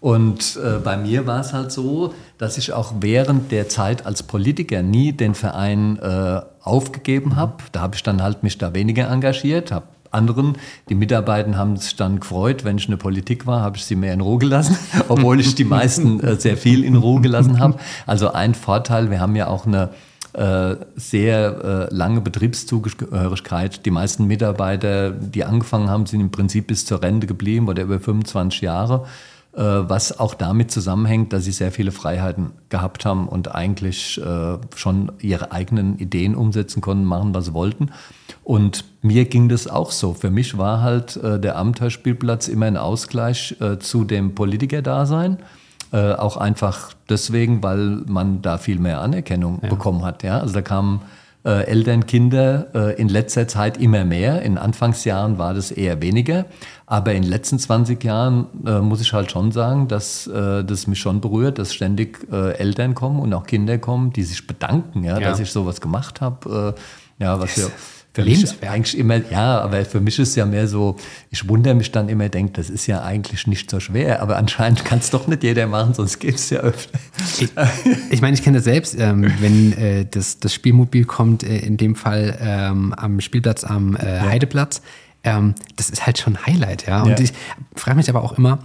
Und äh, bei mir war es halt so, dass ich auch während der Zeit als Politiker nie den Verein äh, aufgegeben habe. Da habe ich dann halt mich da weniger engagiert, habe anderen. Die Mitarbeiter haben sich dann gefreut, wenn ich in der Politik war, habe ich sie mehr in Ruhe gelassen, obwohl ich die meisten äh, sehr viel in Ruhe gelassen habe. Also ein Vorteil, wir haben ja auch eine äh, sehr äh, lange Betriebszugehörigkeit. Die meisten Mitarbeiter, die angefangen haben, sind im Prinzip bis zur Rente geblieben oder über 25 Jahre. Äh, was auch damit zusammenhängt, dass sie sehr viele Freiheiten gehabt haben und eigentlich äh, schon ihre eigenen Ideen umsetzen konnten, machen, was sie wollten. Und mir ging das auch so. Für mich war halt äh, der Abenteuerspielplatz immer ein Ausgleich zu dem Politikerdasein. auch einfach deswegen, weil man da viel mehr Anerkennung ja. bekommen hat. Ja? Also da kamen äh, Eltern, Kinder äh, in letzter Zeit immer mehr. In Anfangsjahren war das eher weniger. Aber in den letzten 20 Jahren äh, muss ich halt schon sagen, dass äh, das mich schon berührt, dass ständig äh, Eltern kommen und auch Kinder kommen, die sich bedanken, ja, ja. dass ich sowas gemacht habe. Äh, ja, was yes. ja für mich eigentlich immer, ja, aber für mich ist ja mehr so, ich wundere mich dann immer, denke, das ist ja eigentlich nicht so schwer, aber anscheinend kann es doch nicht jeder machen, sonst geht es ja öfter. Ich, ich meine, ich kenne das selbst, ähm, wenn äh, das, das Spielmobil kommt, äh, in dem Fall ähm, am Spielplatz am äh, Heideplatz, ähm, das ist halt schon Highlight, ja. Und ja. ich frage mich aber auch immer,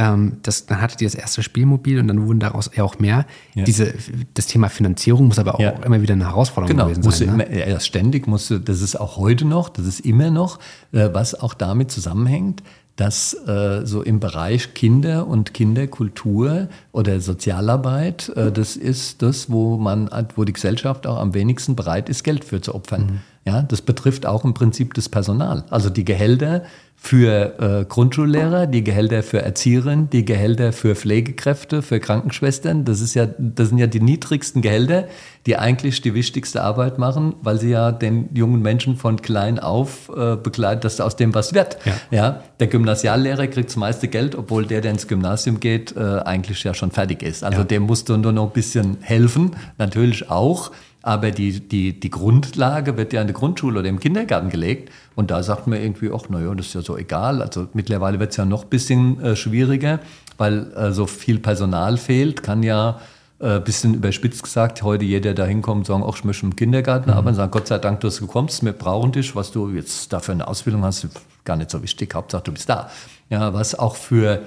ähm, das, dann hattet ihr das erste Spielmobil und dann wurden daraus ja auch mehr. Ja. Diese, das Thema Finanzierung muss aber auch ja. immer wieder eine Herausforderung genau, gewesen sein. Ne? Immer, ja, ständig musste, das ist auch heute noch, das ist immer noch, äh, was auch damit zusammenhängt, dass äh, so im Bereich Kinder und Kinderkultur oder Sozialarbeit, äh, das ist das, wo man, wo die Gesellschaft auch am wenigsten bereit ist, Geld für zu opfern. Mhm. Ja, das betrifft auch im Prinzip das Personal. Also die Gehälter für äh, Grundschullehrer, die Gehälter für Erzieherinnen, die Gehälter für Pflegekräfte, für Krankenschwestern. Das, ist ja, das sind ja die niedrigsten Gehälter, die eigentlich die wichtigste Arbeit machen, weil sie ja den jungen Menschen von klein auf äh, begleiten, dass aus dem was wird. Ja. ja. der Gymnasiallehrer kriegt das meiste Geld, obwohl der, der ins Gymnasium geht, äh, eigentlich ja schon fertig ist. Also ja. dem musst du nur noch ein bisschen helfen, natürlich auch. Aber die, die, die Grundlage wird ja in der Grundschule oder im Kindergarten gelegt. Und da sagt man irgendwie, ach, naja, das ist ja so egal. Also mittlerweile wird es ja noch ein bisschen äh, schwieriger, weil äh, so viel Personal fehlt. Kann ja ein äh, bisschen überspitzt gesagt, heute jeder da hinkommt und sagen, ach, ich möchte im Kindergarten mhm. und sagen, Gott sei Dank, dass du kommst, wir brauchen dich. Was du jetzt dafür eine Ausbildung hast, gar nicht so wichtig. Hauptsache, du bist da. Ja, was auch für,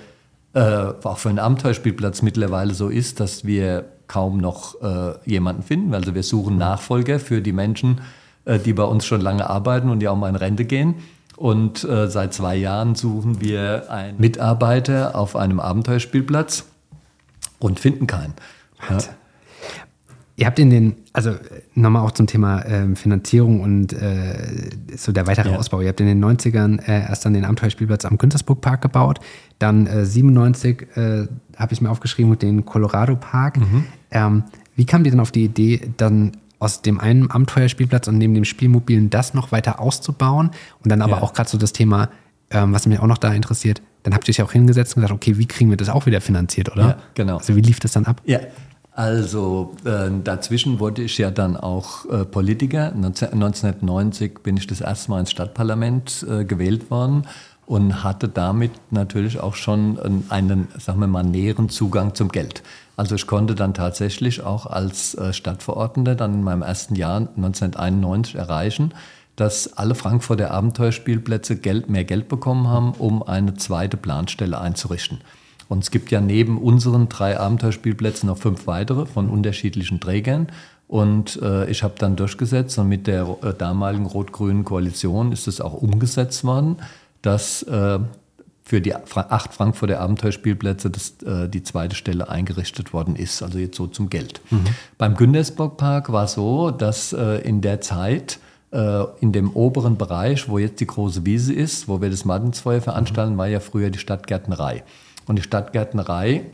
äh, auch für einen Abenteuerspielplatz mittlerweile so ist, dass wir kaum noch äh, jemanden finden. Also wir suchen Nachfolger für die Menschen, die bei uns schon lange arbeiten und die auch mal in Rente gehen. Und äh, seit zwei Jahren suchen wir einen Mitarbeiter auf einem Abenteuerspielplatz und finden keinen. Ja. Ihr habt in den, also nochmal auch zum Thema ähm, Finanzierung und äh, so der weitere ja. Ausbau. Ihr habt in den 90ern äh, erst dann den Abenteuerspielplatz am Güntersburg Park gebaut. Dann äh, 97 äh, habe ich mir aufgeschrieben, den Colorado Park. Mhm. Ähm, wie kam ihr denn auf die Idee, dann aus dem einen Abenteuerspielplatz und neben dem Spielmobilen das noch weiter auszubauen? Und dann aber ja. auch gerade so das Thema, ähm, was mich auch noch da interessiert, dann habt ihr euch auch hingesetzt und gesagt, okay, wie kriegen wir das auch wieder finanziert, oder? Ja, genau. Also wie lief das dann ab? Ja, also äh, dazwischen wurde ich ja dann auch äh, Politiker. 1990 bin ich das erste Mal ins Stadtparlament äh, gewählt worden und hatte damit natürlich auch schon einen, sagen wir mal, näheren Zugang zum Geld. Also ich konnte dann tatsächlich auch als äh, Stadtverordneter dann in meinem ersten Jahr 1991 erreichen, dass alle Frankfurter Abenteuerspielplätze Geld, mehr Geld bekommen haben, um eine zweite Planstelle einzurichten. Und es gibt ja neben unseren drei Abenteuerspielplätzen noch fünf weitere von unterschiedlichen Trägern. Und äh, ich habe dann durchgesetzt und mit der äh, damaligen rot-grünen Koalition ist es auch umgesetzt worden, dass äh, für die acht Frankfurter Abenteuerspielplätze das, äh, die zweite Stelle eingerichtet worden ist, also jetzt so zum Geld. Mhm. Beim Güntersburg Park war es so, dass äh, in der Zeit äh, in dem oberen Bereich, wo jetzt die große Wiese ist, wo wir das Martinsfeuer veranstalten, mhm. war ja früher die Stadtgärtnerei. Und die Stadtgärtnerei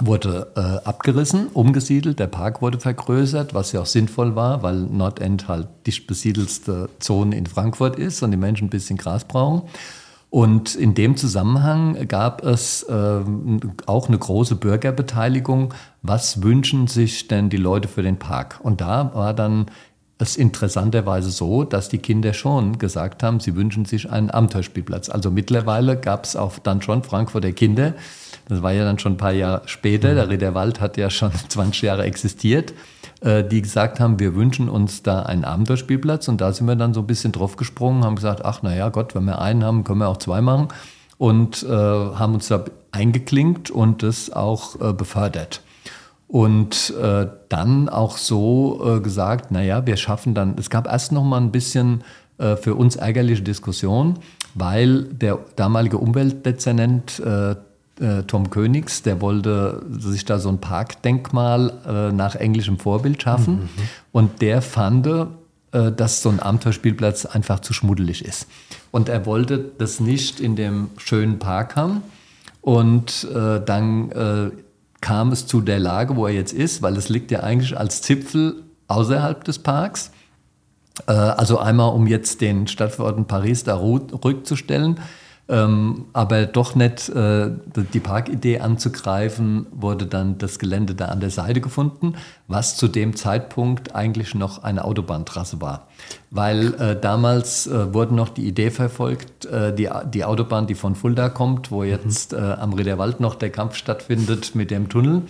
wurde äh, abgerissen, umgesiedelt, der Park wurde vergrößert, was ja auch sinnvoll war, weil Nordend halt dicht besiedelste Zone in Frankfurt ist und die Menschen ein bisschen Gras brauchen. Und in dem Zusammenhang gab es äh, auch eine große Bürgerbeteiligung. Was wünschen sich denn die Leute für den Park? Und da war dann es interessanterweise so, dass die Kinder schon gesagt haben, sie wünschen sich einen Abenteuerspielplatz. Also mittlerweile gab es auch dann schon Frankfurter Kinder, das war ja dann schon ein paar Jahre später, der Riederwald hat ja schon 20 Jahre existiert, äh, die gesagt haben, wir wünschen uns da einen Abenteuerspielplatz. Und da sind wir dann so ein bisschen drauf gesprungen, haben gesagt, ach naja Gott, wenn wir einen haben, können wir auch zwei machen. Und äh, haben uns da eingeklinkt und das auch äh, befördert. Und äh, dann auch so äh, gesagt, naja, wir schaffen dann, es gab erst noch mal ein bisschen äh, für uns ärgerliche Diskussion, weil der damalige Umweltdezernent äh, äh, Tom Königs, der wollte sich da so ein Parkdenkmal äh, nach englischem Vorbild schaffen. Mhm. Und der fand, äh, dass so ein Abenteuerspielplatz einfach zu schmuddelig ist. Und er wollte das nicht in dem schönen Park haben. Und äh, dann äh, kam es zu der Lage, wo er jetzt ist, weil es liegt ja eigentlich als Zipfel außerhalb des Parks. Also einmal, um jetzt den Stadtverordneten Paris da ruhig zu stellen. Ähm, aber doch nicht äh, die Parkidee anzugreifen, wurde dann das Gelände da an der Seite gefunden, was zu dem Zeitpunkt eigentlich noch eine Autobahntrasse war. Weil äh, damals äh, wurde noch die Idee verfolgt, äh, die, die Autobahn, die von Fulda kommt, wo jetzt mhm. am Riederwald noch der Kampf stattfindet mit dem Tunnel,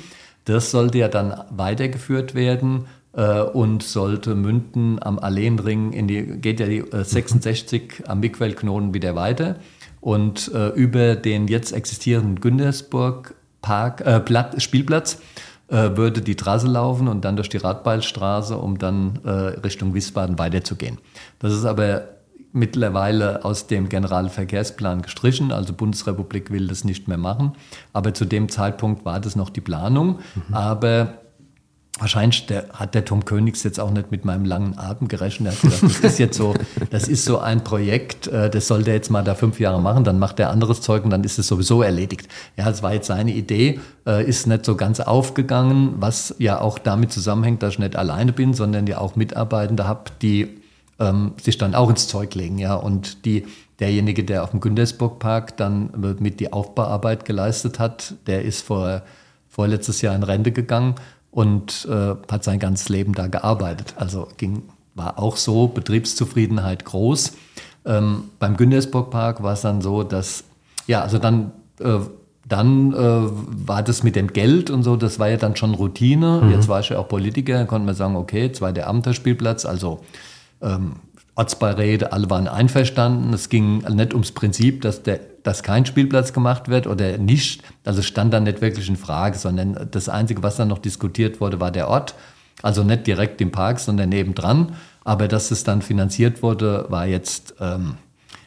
das sollte ja dann weitergeführt werden äh, und sollte münden am Alleenring, in die, geht ja die 66 am Mickwellknoten wieder weiter und äh, über den jetzt existierenden Güntersburg Park, äh, Platt, Spielplatz äh, würde die Trasse laufen und dann durch die Radballstraße, um dann äh, Richtung Wiesbaden weiterzugehen. Das ist aber mittlerweile aus dem Generalverkehrsplan gestrichen, also Bundesrepublik will das nicht mehr machen. Aber zu dem Zeitpunkt war das noch die Planung. Mhm. Aber Wahrscheinlich der, hat der Tom Königs jetzt auch nicht mit meinem langen Atem gerechnet. Er hat gesagt, das ist jetzt so, das ist so ein Projekt, äh, das soll der jetzt mal da fünf Jahre machen, dann macht er anderes Zeug und dann ist es sowieso erledigt. Ja, das war jetzt seine Idee, äh, ist nicht so ganz aufgegangen, was ja auch damit zusammenhängt, dass ich nicht alleine bin, sondern ja auch Mitarbeitende habe, die ähm, sich dann auch ins Zeug legen, ja, und die derjenige, der auf dem Güntersburg-Park dann mit die Aufbauarbeit geleistet hat, der ist vor vorletztes Jahr in Rente gegangen und äh, hat sein ganzes Leben da gearbeitet. Also ging, war auch so, Betriebszufriedenheit groß. Ähm, beim Güntersburg Park war es dann so, dass, ja, also dann, äh, dann äh, war das mit dem Geld und so, das war ja dann schon Routine. Mhm. Jetzt war ich ja auch Politiker, konnte man sagen, okay, der Amterspielplatz, also ähm, Ortsbeiräte, alle waren einverstanden. Es ging nicht ums Prinzip, dass, der, dass kein Spielplatz gemacht wird oder nicht. Also stand dann nicht wirklich in Frage, sondern das Einzige, was dann noch diskutiert wurde, war der Ort. Also nicht direkt im Park, sondern nebendran. Aber dass es dann finanziert wurde, war jetzt ähm,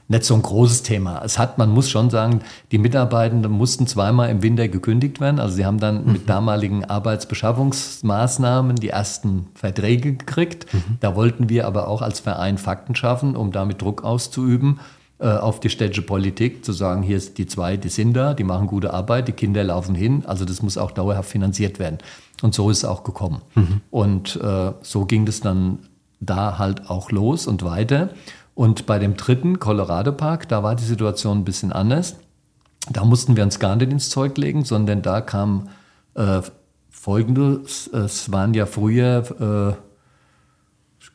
nicht so ein großes Thema. Es hat, man muss schon sagen, die Mitarbeitenden mussten zweimal im Winter gekündigt werden. Also sie haben dann mhm. mit damaligen Arbeitsbeschaffungsmaßnahmen die ersten Verträge gekriegt. Mhm. Da wollten wir aber auch als Verein Fakten schaffen, um damit Druck auszuüben auf die städtische Politik, zu sagen, hier ist die zwei, die sind da, die machen gute Arbeit, die Kinder laufen hin. Also das muss auch dauerhaft finanziert werden. Und so ist es auch gekommen. Mhm. Und äh, so ging es dann da halt auch los und weiter. Und bei dem dritten Colorado Park, da war die Situation ein bisschen anders. Da mussten wir uns gar nicht ins Zeug legen, sondern da kam äh, folgendes: Es waren ja früher, äh,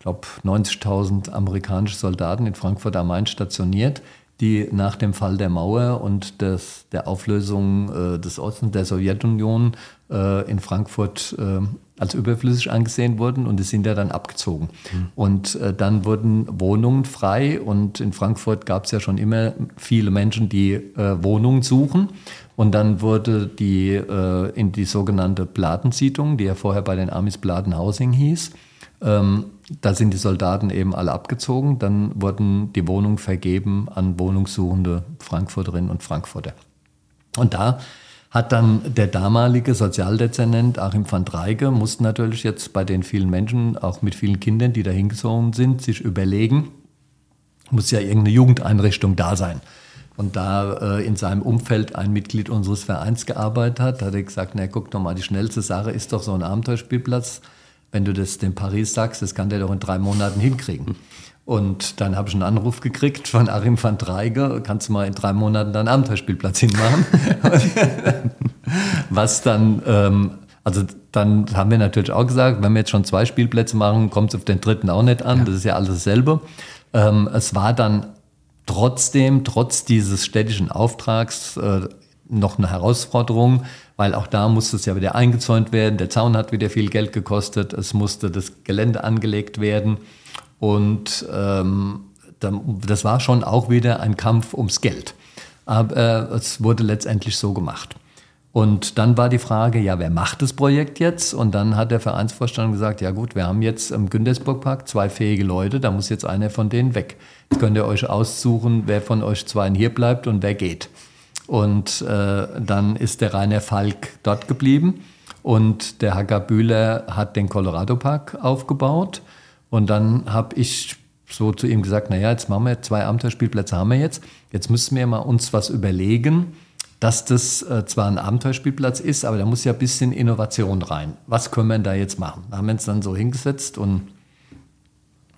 glaube, 90.000 amerikanische Soldaten in Frankfurt am Main stationiert, die nach dem Fall der Mauer und des, der Auflösung äh, des Ostens der Sowjetunion äh, in Frankfurt äh, als überflüssig angesehen wurden und die sind ja dann abgezogen. Mhm. Und äh, dann wurden Wohnungen frei und in Frankfurt gab es ja schon immer viele Menschen, die äh, Wohnungen suchen. Und dann wurde die äh, in die sogenannte Platensiedlung, die ja vorher bei den Amis Platenhousing hieß, ähm, da sind die Soldaten eben alle abgezogen. Dann wurden die Wohnungen vergeben an wohnungssuchende Frankfurterinnen und Frankfurter. Und da hat dann der damalige Sozialdezernent Achim van Dreike, musste natürlich jetzt bei den vielen Menschen, auch mit vielen Kindern, die da hingezogen sind, sich überlegen, muss ja irgendeine Jugendeinrichtung da sein. Und da äh, in seinem Umfeld ein Mitglied unseres Vereins gearbeitet hat, hat er gesagt, na guck doch mal, die schnellste Sache ist doch so ein Abenteuerspielplatz. Wenn du das dem Paris sagst, das kann der doch in drei Monaten hinkriegen. Und dann habe ich einen Anruf gekriegt von Arim van Dreiger, kannst du mal in drei Monaten deinen Abenteuerspielplatz hinmachen? Was dann, ähm, also dann haben wir natürlich auch gesagt, wenn wir jetzt schon zwei Spielplätze machen, kommt es auf den dritten auch nicht an, ja. das ist ja alles dasselbe. Ähm, es war dann trotzdem, trotz dieses städtischen Auftrags, äh, noch eine Herausforderung, weil auch da musste es ja wieder eingezäunt werden, der Zaun hat wieder viel Geld gekostet, es musste das Gelände angelegt werden. Und ähm, das war schon auch wieder ein Kampf ums Geld. Aber äh, es wurde letztendlich so gemacht. Und dann war die Frage, ja, wer macht das Projekt jetzt? Und dann hat der Vereinsvorstand gesagt, ja gut, wir haben jetzt im Güntersburg-Park zwei fähige Leute, da muss jetzt einer von denen weg. Jetzt könnt ihr euch aussuchen, wer von euch zwei hier bleibt und wer geht. Und äh, dann ist der Rainer Falk dort geblieben. Und der Hacker Bühler hat den Colorado Park aufgebaut. Und dann habe ich so zu ihm gesagt, naja, jetzt machen wir zwei Abenteuerspielplätze haben wir jetzt. Jetzt müssen wir mal uns was überlegen, dass das äh, zwar ein Abenteuerspielplatz ist, aber da muss ja ein bisschen Innovation rein. Was können wir denn da jetzt machen? Da haben wir uns dann so hingesetzt und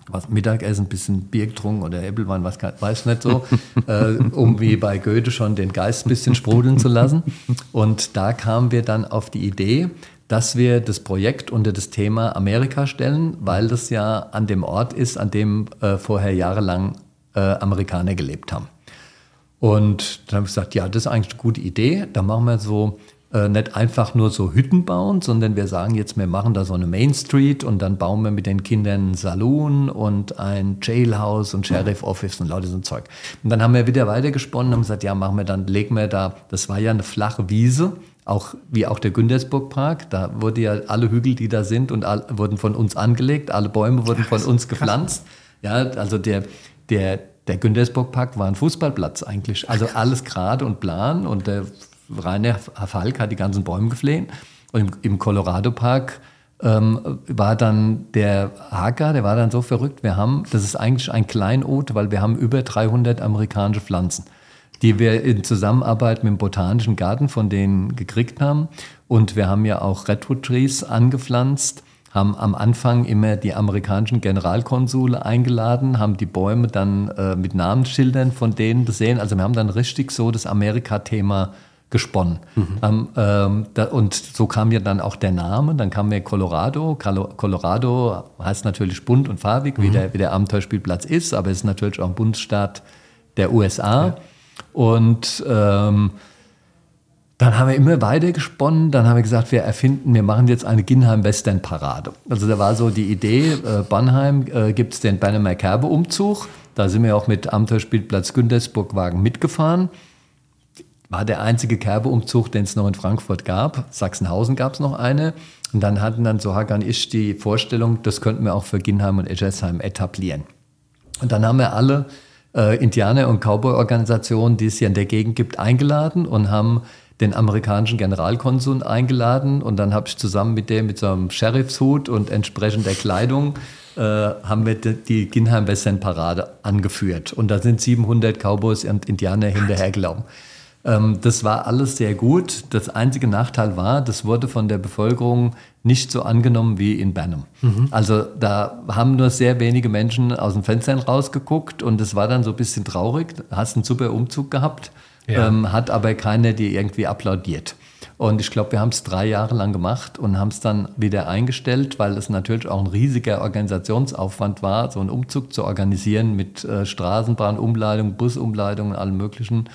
was Mittagessen, ein bisschen Bier getrunken oder Äppelwein, was weiß nicht so, äh, um wie bei Goethe schon den Geist ein bisschen sprudeln zu lassen. Und da kamen wir dann auf die Idee, dass wir das Projekt unter das Thema Amerika stellen, weil das ja an dem Ort ist, an dem äh, vorher jahrelang äh, Amerikaner gelebt haben. Und dann habe ich gesagt, ja, das ist eigentlich eine gute Idee. Da machen wir so äh, nicht einfach nur so Hütten bauen, sondern wir sagen jetzt, wir machen da so eine Main Street und dann bauen wir mit den Kindern einen Saloon und ein Jailhouse und Sheriff Office und lauter so ein Zeug. Und dann haben wir wieder weitergesponnen und haben gesagt, ja, machen wir dann, legen wir da, das war ja eine flache Wiese, auch wie auch der Güntersburg Park, da wurde ja alle Hügel, die da sind und all, wurden von uns angelegt, alle Bäume wurden von uns gepflanzt. Ja, also der, der, der Güntersburg Park war ein Fußballplatz eigentlich. Also alles gerade und plan und der Rainer Falk hat die ganzen Bäume geflehen. Und im, im Colorado Park ähm, war dann der Hacker, der war dann so verrückt. Wir haben, das ist eigentlich ein Kleinod, weil wir haben über 300 amerikanische Pflanzen, die wir in Zusammenarbeit mit dem Botanischen Garten von denen gekriegt haben. Und wir haben ja auch Redwood Trees angepflanzt haben am Anfang immer die amerikanischen Generalkonsule eingeladen, haben die Bäume dann äh, mit Namensschildern von denen gesehen. Also wir haben dann richtig so das Amerika-Thema gesponnen. Mhm. Ähm, ähm, da, und so kam ja dann auch der Name. Dann kam mir Colorado. Colorado heißt natürlich bunt und farbig, mhm. wie, der, wie der Abenteuerspielplatz ist, aber es ist natürlich auch ein Bundesstaat der USA. Ja. Und ähm, dann haben wir immer weiter gesponnen. Dann haben wir gesagt, wir erfinden, wir machen jetzt eine Ginheim-Western-Parade. Also da war so die Idee, äh, Bannheim äh, gibt es den Bannermer Kerbe-Umzug. Da sind wir auch mit Abenteuerspielplatz Güntersburg-Wagen mitgefahren war der einzige Kerbeumzug, den es noch in Frankfurt gab. Sachsenhausen gab es noch eine. Und dann hatten dann so Hagan ich die Vorstellung, das könnten wir auch für Ginheim und Eschersheim etablieren. Und dann haben wir alle äh, Indianer- und Cowboy-Organisationen, die es hier in der Gegend gibt, eingeladen und haben den amerikanischen Generalkonsul eingeladen. Und dann habe ich zusammen mit dem, mit so einem Sheriffshut und entsprechender Kleidung, äh, haben wir die, die Ginheim-Western-Parade angeführt. Und da sind 700 Cowboys und Indianer hinterhergelaufen. Ähm, das war alles sehr gut. Das einzige Nachteil war, das wurde von der Bevölkerung nicht so angenommen wie in Bernum. Mhm. Also da haben nur sehr wenige Menschen aus den Fenstern rausgeguckt und es war dann so ein bisschen traurig. Hast einen super Umzug gehabt, ja. ähm, hat aber keiner dir irgendwie applaudiert. Und ich glaube, wir haben es drei Jahre lang gemacht und haben es dann wieder eingestellt, weil es natürlich auch ein riesiger Organisationsaufwand war, so einen Umzug zu organisieren mit äh, Straßenbahnumleitung, Busumleitung und allem Möglichen.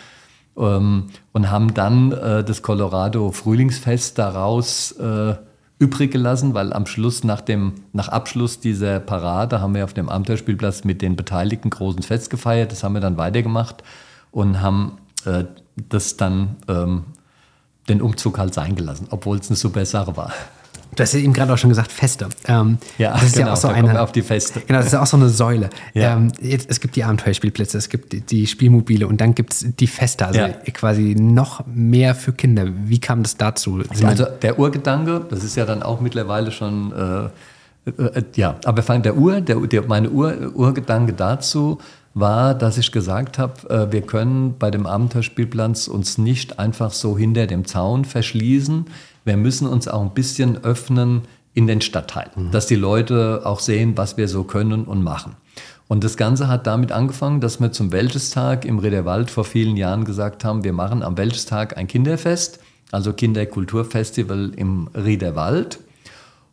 Ähm, und haben dann äh, das Colorado Frühlingsfest daraus äh, übrig gelassen, weil am Schluss, nach, dem, nach Abschluss dieser Parade, haben wir auf dem Abenteuerspielplatz mit den Beteiligten großen Fest gefeiert. Das haben wir dann weitergemacht und haben äh, das dann ähm, den Umzug halt sein gelassen, obwohl es eine super Sache war. Du hast ja eben gerade auch schon gesagt, Feste. Ähm, ja, das ist genau, ja auch so eine, auf die Feste. Genau, das ist ja auch so eine Säule. Ja. Ähm, jetzt, es gibt die Abenteuerspielplätze, es gibt die, die Spielmobile und dann gibt es die Feste, also ja. quasi noch mehr für Kinder. Wie kam das dazu? Also, also der Urgedanke, das ist ja dann auch mittlerweile schon, äh, äh, ja, aber fang der Ur, der, der, meine Ur, Urgedanke dazu war, dass ich gesagt habe, äh, wir können bei dem Abenteuerspielplatz uns nicht einfach so hinter dem Zaun verschließen wir müssen uns auch ein bisschen öffnen in den Stadtteil, mhm. dass die Leute auch sehen, was wir so können und machen. Und das Ganze hat damit angefangen, dass wir zum Wäldchestag im Rederwald vor vielen Jahren gesagt haben, wir machen am Wäldchestag ein Kinderfest, also Kinderkulturfestival im Riederwald.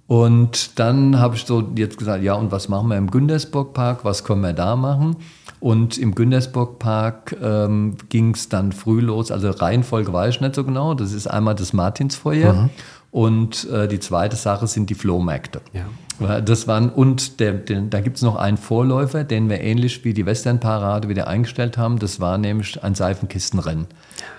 Und dann habe ich so jetzt gesagt, ja, und was machen wir im Güntersburg-Park? Was können wir da machen? Und im Güntersburg-Park ähm, ging es dann früh los. Also Reihenfolge weiß ich nicht so genau. Das ist einmal das Martinsfeuer. Mhm. Und äh, die zweite Sache sind die Flohmärkte. Ja. Das waren, und der, der, da gibt es noch einen Vorläufer, den wir ähnlich wie die Westernparade wieder eingestellt haben. Das war nämlich ein Seifenkistenrennen.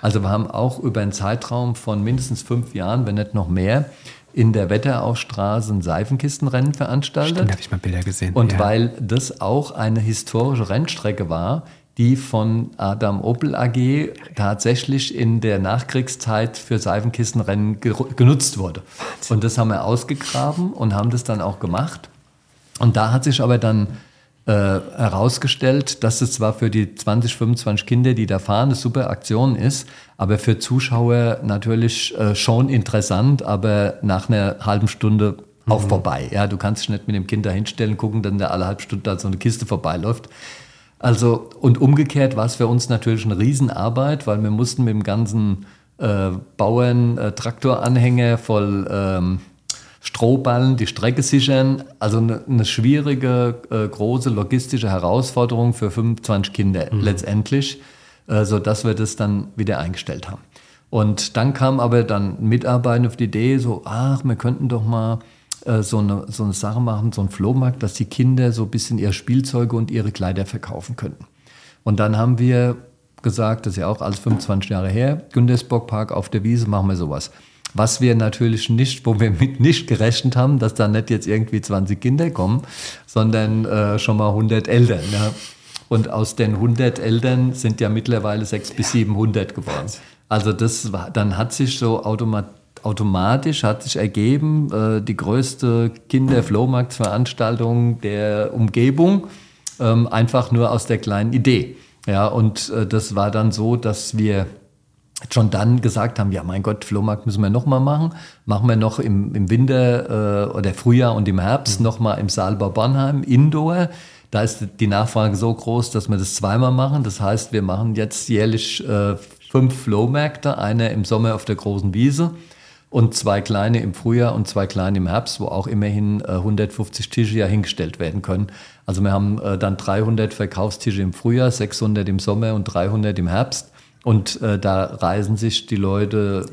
Also wir haben auch über einen Zeitraum von mindestens fünf Jahren, wenn nicht noch mehr, in der Wetteraufstraße ein Seifenkistenrennen veranstaltet. Stimmt, habe ich mal Bilder gesehen. Und ja. weil das auch eine historische Rennstrecke war, die von Adam Opel AG tatsächlich in der Nachkriegszeit für Seifenkistenrennen ge genutzt wurde. Und das haben wir ausgegraben und haben das dann auch gemacht. Und da hat sich aber dann äh, herausgestellt, dass es zwar für die 20, 25 Kinder, die da fahren, eine super Aktion ist, aber für Zuschauer natürlich äh, schon interessant, aber nach einer halben Stunde auch mhm. vorbei. Ja, du kannst dich nicht mit dem Kind da hinstellen, gucken, dann der alle halbe Stunde da so eine Kiste vorbeiläuft. Also, und umgekehrt war es für uns natürlich eine Riesenarbeit, weil wir mussten mit dem ganzen äh, Bauern äh, Traktoranhänger voll ähm, Strohballen die Strecke sichern. Also eine, eine schwierige, äh, große logistische Herausforderung für 25 Kinder mhm. letztendlich, äh, sodass wir das dann wieder eingestellt haben. Und dann kam aber dann Mitarbeiter auf die Idee, so, ach, wir könnten doch mal äh, so eine, so eine Sache machen, so einen Flohmarkt, dass die Kinder so ein bisschen ihre Spielzeuge und ihre Kleider verkaufen könnten. Und dann haben wir gesagt, das ist ja auch alles 25 Jahre her, Güntersburg Park auf der Wiese machen wir sowas. Was wir natürlich nicht, wo wir mit nicht gerechnet haben, dass da nicht jetzt irgendwie 20 Kinder kommen, sondern äh, schon mal 100 Eltern. Ja. Und aus den 100 Eltern sind ja mittlerweile 600 bis 700 geworden. Also das war, dann hat sich so automatisch automatisch hat sich ergeben, äh, die größte Kinderflohmarktsveranstaltung der Umgebung, ähm, einfach nur aus der kleinen Idee. Ja, und äh, das war dann so, dass wir schon dann gesagt haben, ja mein Gott, Flohmarkt müssen wir nochmal machen. Machen wir noch im, im Winter äh, oder Frühjahr und im Herbst mhm. nochmal im Saalbau Bornheim, Indoor. Da ist die Nachfrage so groß, dass wir das zweimal machen. Das heißt, wir machen jetzt jährlich äh, fünf Flohmärkte, einer im Sommer auf der großen Wiese und zwei kleine im Frühjahr und zwei kleine im Herbst, wo auch immerhin äh, 150 Tische ja hingestellt werden können. Also wir haben äh, dann 300 Verkaufstische im Frühjahr, 600 im Sommer und 300 im Herbst. Und äh, da reisen sich die Leute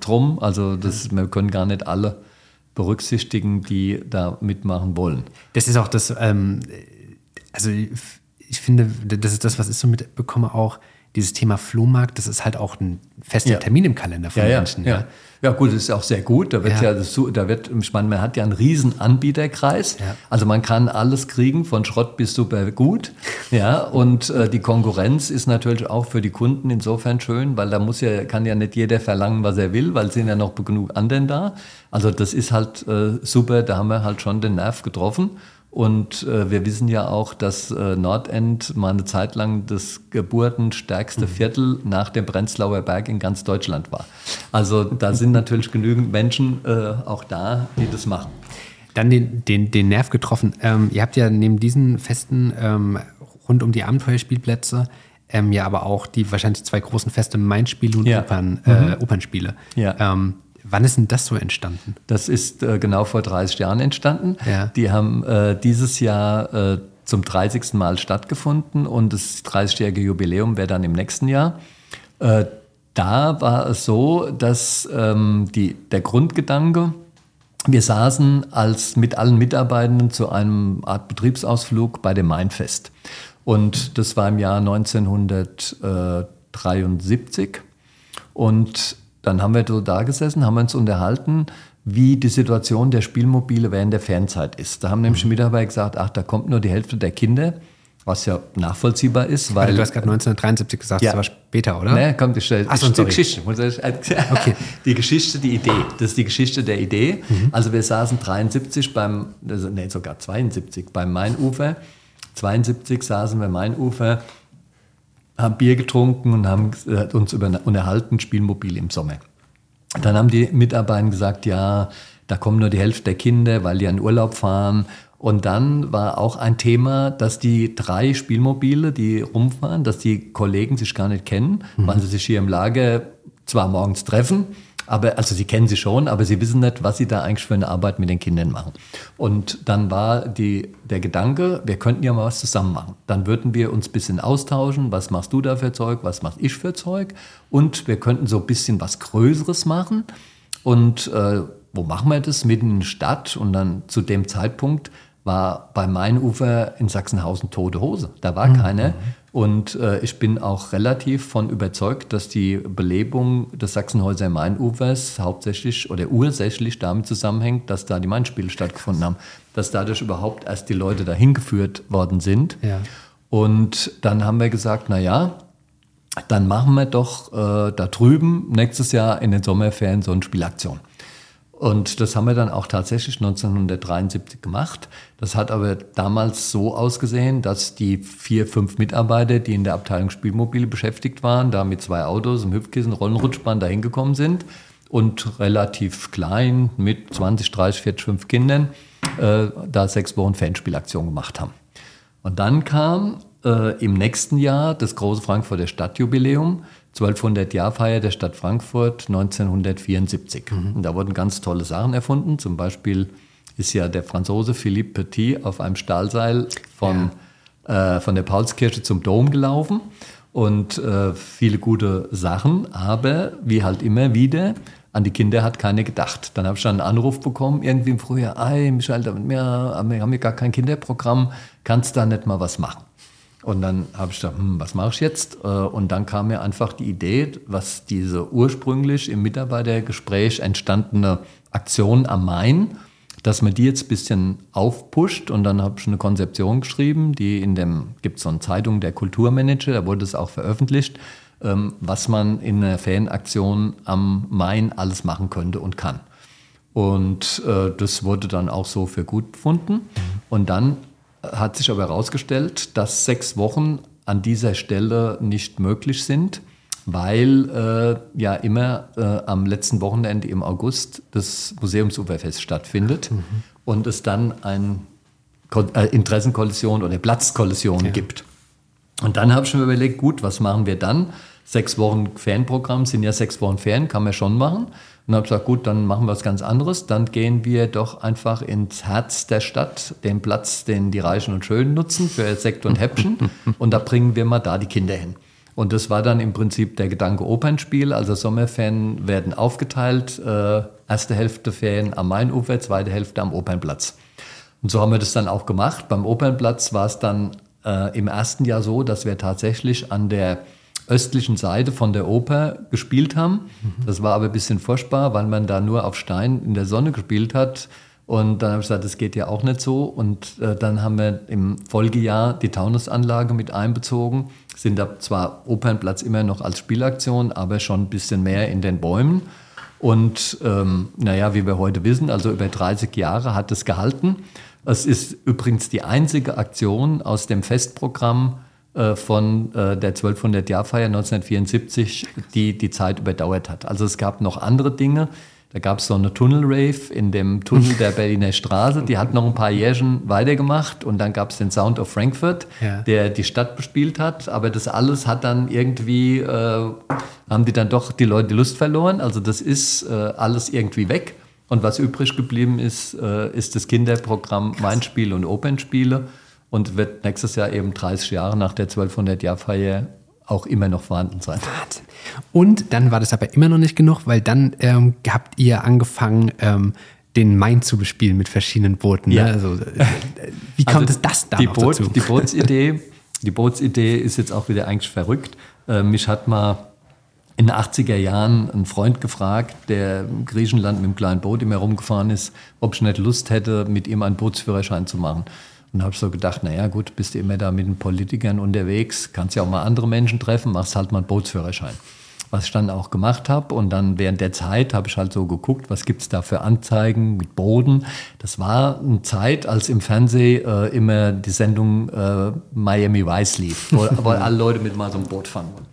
drum. Also das, wir können gar nicht alle berücksichtigen, die da mitmachen wollen. Das ist auch das, ähm, also ich finde, das ist das, was ich so mitbekomme auch, dieses Thema Flohmarkt, das ist halt auch ein fester ja. Termin im Kalender von ja, Menschen. Ja. ja. Ja, gut, das ist auch sehr gut. Da wird ja, das, da wird, ich meine, man hat ja einen riesen Anbieterkreis. Also man kann alles kriegen, von Schrott bis super gut. Ja, und äh, die Konkurrenz ist natürlich auch für die Kunden insofern schön, weil da muss ja, kann ja nicht jeder verlangen, was er will, weil es sind ja noch genug anderen da. Also das ist halt äh, super, da haben wir halt schon den Nerv getroffen. Und äh, wir wissen ja auch, dass äh, Nordend mal eine Zeit lang das geburtenstärkste mhm. Viertel nach dem Prenzlauer Berg in ganz Deutschland war. Also da sind natürlich genügend Menschen äh, auch da, die das machen. Dann den, den, den Nerv getroffen. Ähm, ihr habt ja neben diesen Festen ähm, rund um die Abenteuerspielplätze ähm, ja aber auch die wahrscheinlich zwei großen Feste Mainspiele und ja. Opern, äh, mhm. Opernspiele. Ja. Wann ist denn das so entstanden? Das ist äh, genau vor 30 Jahren entstanden. Ja. Die haben äh, dieses Jahr äh, zum 30. Mal stattgefunden und das 30-jährige Jubiläum wäre dann im nächsten Jahr. Äh, da war es so, dass ähm, die, der Grundgedanke, wir saßen als mit allen Mitarbeitenden zu einem Art Betriebsausflug bei dem Mainfest. Und das war im Jahr 1973. Und dann haben wir so da gesessen, haben uns unterhalten, wie die Situation der Spielmobile während der Fernzeit ist. Da haben nämlich mhm. Mitarbeiter gesagt, ach, da kommt nur die Hälfte der Kinder, was ja nachvollziehbar ist. Weil, du hast gerade 1973 gesagt, ja. das war später, oder? Ne, kommt, die, Ach so, die Geschichte. Okay. Die Geschichte, die Idee. Das ist die Geschichte der Idee. Mhm. Also wir saßen 73 beim, also, nee, sogar 72 beim Mainufer. 72 saßen wir Mainufer haben Bier getrunken und haben äh, uns über, unterhalten, Spielmobil im Sommer. Dann haben die Mitarbeiter gesagt, ja, da kommen nur die Hälfte der Kinder, weil die in Urlaub fahren. Und dann war auch ein Thema, dass die drei Spielmobile, die rumfahren, dass die Kollegen sich gar nicht kennen, mhm. weil sie sich hier im Lager zwar morgens treffen, aber, also sie kennen sie schon, aber sie wissen nicht, was sie da eigentlich für eine Arbeit mit den Kindern machen. Und dann war die, der Gedanke, wir könnten ja mal was zusammen machen. Dann würden wir uns ein bisschen austauschen, was machst du da für Zeug, was mach ich für Zeug. Und wir könnten so ein bisschen was Größeres machen. Und äh, wo machen wir das? Mitten in der Stadt. Und dann zu dem Zeitpunkt war bei Mainufer in Sachsenhausen tote Hose. Da war mhm. keine. Und äh, ich bin auch relativ von überzeugt, dass die Belebung des Sachsenhäuser Mainufers hauptsächlich oder ursächlich damit zusammenhängt, dass da die Mainspiele stattgefunden haben. Dass dadurch überhaupt erst die Leute dahin geführt worden sind. Ja. Und dann haben wir gesagt, na ja, dann machen wir doch äh, da drüben nächstes Jahr in den Sommerferien so eine Spielaktion. Und das haben wir dann auch tatsächlich 1973 gemacht. Das hat aber damals so ausgesehen, dass die vier, fünf Mitarbeiter, die in der Abteilung Spielmobile beschäftigt waren, da mit zwei Autos, einem Hüpfkissen, Rollenrutschbahn da hingekommen sind und relativ klein mit 20, 30, 40, 5 Kindern äh, da sechs Wochen Fanspielaktion gemacht haben. Und dann kam äh, im nächsten Jahr das große Frankfurter Stadtjubiläum 1200 Jahrfeier der Stadt Frankfurt 1974. Mhm. Und da wurden ganz tolle Sachen erfunden. Zum Beispiel ist ja der Franzose Philippe Petit auf einem Stahlseil von, ja. äh, von der Paulskirche zum Dom gelaufen. Und äh, viele gute Sachen, aber wie halt immer wieder, an die Kinder hat keiner gedacht. Dann habe ich dann einen Anruf bekommen, irgendwie im Frühjahr, ey, Michael, wir haben ja gar kein Kinderprogramm, kannst da nicht mal was machen? Und dann habe ich gedacht, hm, was mache ich jetzt? Äh, und dann kam mir einfach die Idee, was diese ursprünglich im Mitarbeitergespräch entstandene Aktion am Main, dass man die jetzt ein bisschen aufpusht. Und dann habe ich eine Konzeption geschrieben, die in dem, gibt es so eine Zeitung, der Kulturmanager, da wurde es auch veröffentlicht, ähm, was man in einer Fanaktion am Main alles machen könnte und kann. Und äh, das wurde dann auch so für gut befunden. Und dann hat sich aber herausgestellt, dass sechs Wochen an dieser Stelle nicht möglich sind, weil äh, ja immer äh, am letzten Wochenende im August das Museumsuferfest stattfindet mhm. und es dann eine äh, Interessenkollision oder Platzkollision ja. gibt. Und dann habe ich mir überlegt, gut, was machen wir dann? Sechs Wochen Fernprogramm sind ja sechs Wochen Fern, kann man schon machen. Und habe gesagt, gut, dann machen wir was ganz anderes. Dann gehen wir doch einfach ins Herz der Stadt, den Platz, den die Reichen und Schönen nutzen für Sekt und Häppchen. und da bringen wir mal da die Kinder hin. Und das war dann im Prinzip der Gedanke Opernspiel. Also Sommerferien werden aufgeteilt. Äh, erste Hälfte Ferien am Mainufer, zweite Hälfte am Opernplatz. Und so haben wir das dann auch gemacht. Beim Opernplatz war es dann äh, im ersten Jahr so, dass wir tatsächlich an der östlichen Seite von der Oper gespielt haben. Das war aber ein bisschen furchtbar, weil man da nur auf Stein in der Sonne gespielt hat. Und dann habe ich gesagt, das geht ja auch nicht so. Und äh, dann haben wir im Folgejahr die Taunusanlage mit einbezogen. Sind da zwar Opernplatz immer noch als Spielaktion, aber schon ein bisschen mehr in den Bäumen. Und ähm, naja, wie wir heute wissen, also über 30 Jahre hat es gehalten. Es ist übrigens die einzige Aktion aus dem Festprogramm, von äh, der 1200-Jahr-Feier 1974, die die Zeit überdauert hat. Also es gab noch andere Dinge. Da gab es so eine Tunnel-Rave in dem Tunnel der Berliner Straße. Die hat noch ein paar Jährchen weitergemacht. Und dann gab es den Sound of Frankfurt, ja. der die Stadt bespielt hat. Aber das alles hat dann irgendwie, äh, haben die dann doch die Leute die Lust verloren. Also das ist äh, alles irgendwie weg. Und was übrig geblieben ist, äh, ist das Kinderprogramm Mainspiele und Opernspiele und wird nächstes Jahr eben 30 Jahre nach der 1200-Jahr-Feier auch immer noch vorhanden sein. Wahnsinn. Und dann war das aber immer noch nicht genug, weil dann ähm, habt ihr angefangen, ähm, den Main zu bespielen mit verschiedenen Booten. Ne? Ja. Also, äh, wie kommt also es das da die Boot, dazu? Die Bootsidee, die Bootsidee ist jetzt auch wieder eigentlich verrückt. Äh, mich hat mal in den 80er Jahren ein Freund gefragt, der in Griechenland mit einem kleinen Boot immer rumgefahren ist, ob ich nicht Lust hätte, mit ihm einen Bootsführerschein zu machen. Und habe so gedacht, naja gut, bist du immer da mit den Politikern unterwegs, kannst ja auch mal andere Menschen treffen, machst halt mal einen Bootsführerschein. Was ich dann auch gemacht habe und dann während der Zeit habe ich halt so geguckt, was gibt es da für Anzeigen mit Boden. Das war eine Zeit, als im Fernsehen äh, immer die Sendung äh, Miami Vice lief, wo, wo alle Leute mit mal so einem Boot fahren wollen.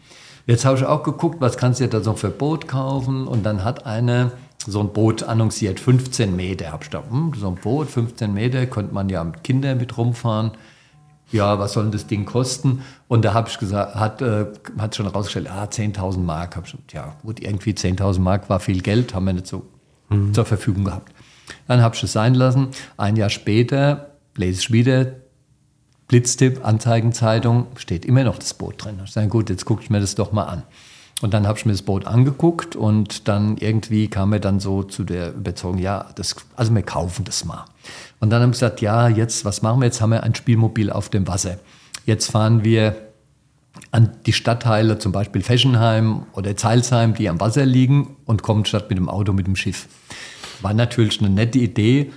Jetzt habe ich auch geguckt, was kannst du dir da so für Boot kaufen und dann hat eine so ein Boot annonciert, 15 Meter. Hab ich gedacht, hm, so ein Boot, 15 Meter, könnte man ja mit Kindern mit rumfahren. Ja, was soll das Ding kosten? Und da habe ich gesagt, hat, äh, hat schon rausgestellt, ah, 10.000 Mark. Hab ich gesagt, ja, gut, irgendwie 10.000 Mark war viel Geld, haben wir nicht so mhm. zur Verfügung gehabt. Dann habe ich es sein lassen. Ein Jahr später lese ich wieder Blitztipp, Anzeigenzeitung, steht immer noch das Boot drin. Ich sage, gut, jetzt gucke ich mir das doch mal an. Und dann habe ich mir das Boot angeguckt und dann irgendwie kam mir dann so zu der Überzeugung, ja, das, also wir kaufen das mal. Und dann haben wir gesagt, ja, jetzt, was machen wir? Jetzt haben wir ein Spielmobil auf dem Wasser. Jetzt fahren wir an die Stadtteile, zum Beispiel Feschenheim oder Zeilsheim, die am Wasser liegen und kommen statt mit dem Auto mit dem Schiff. War natürlich eine nette Idee,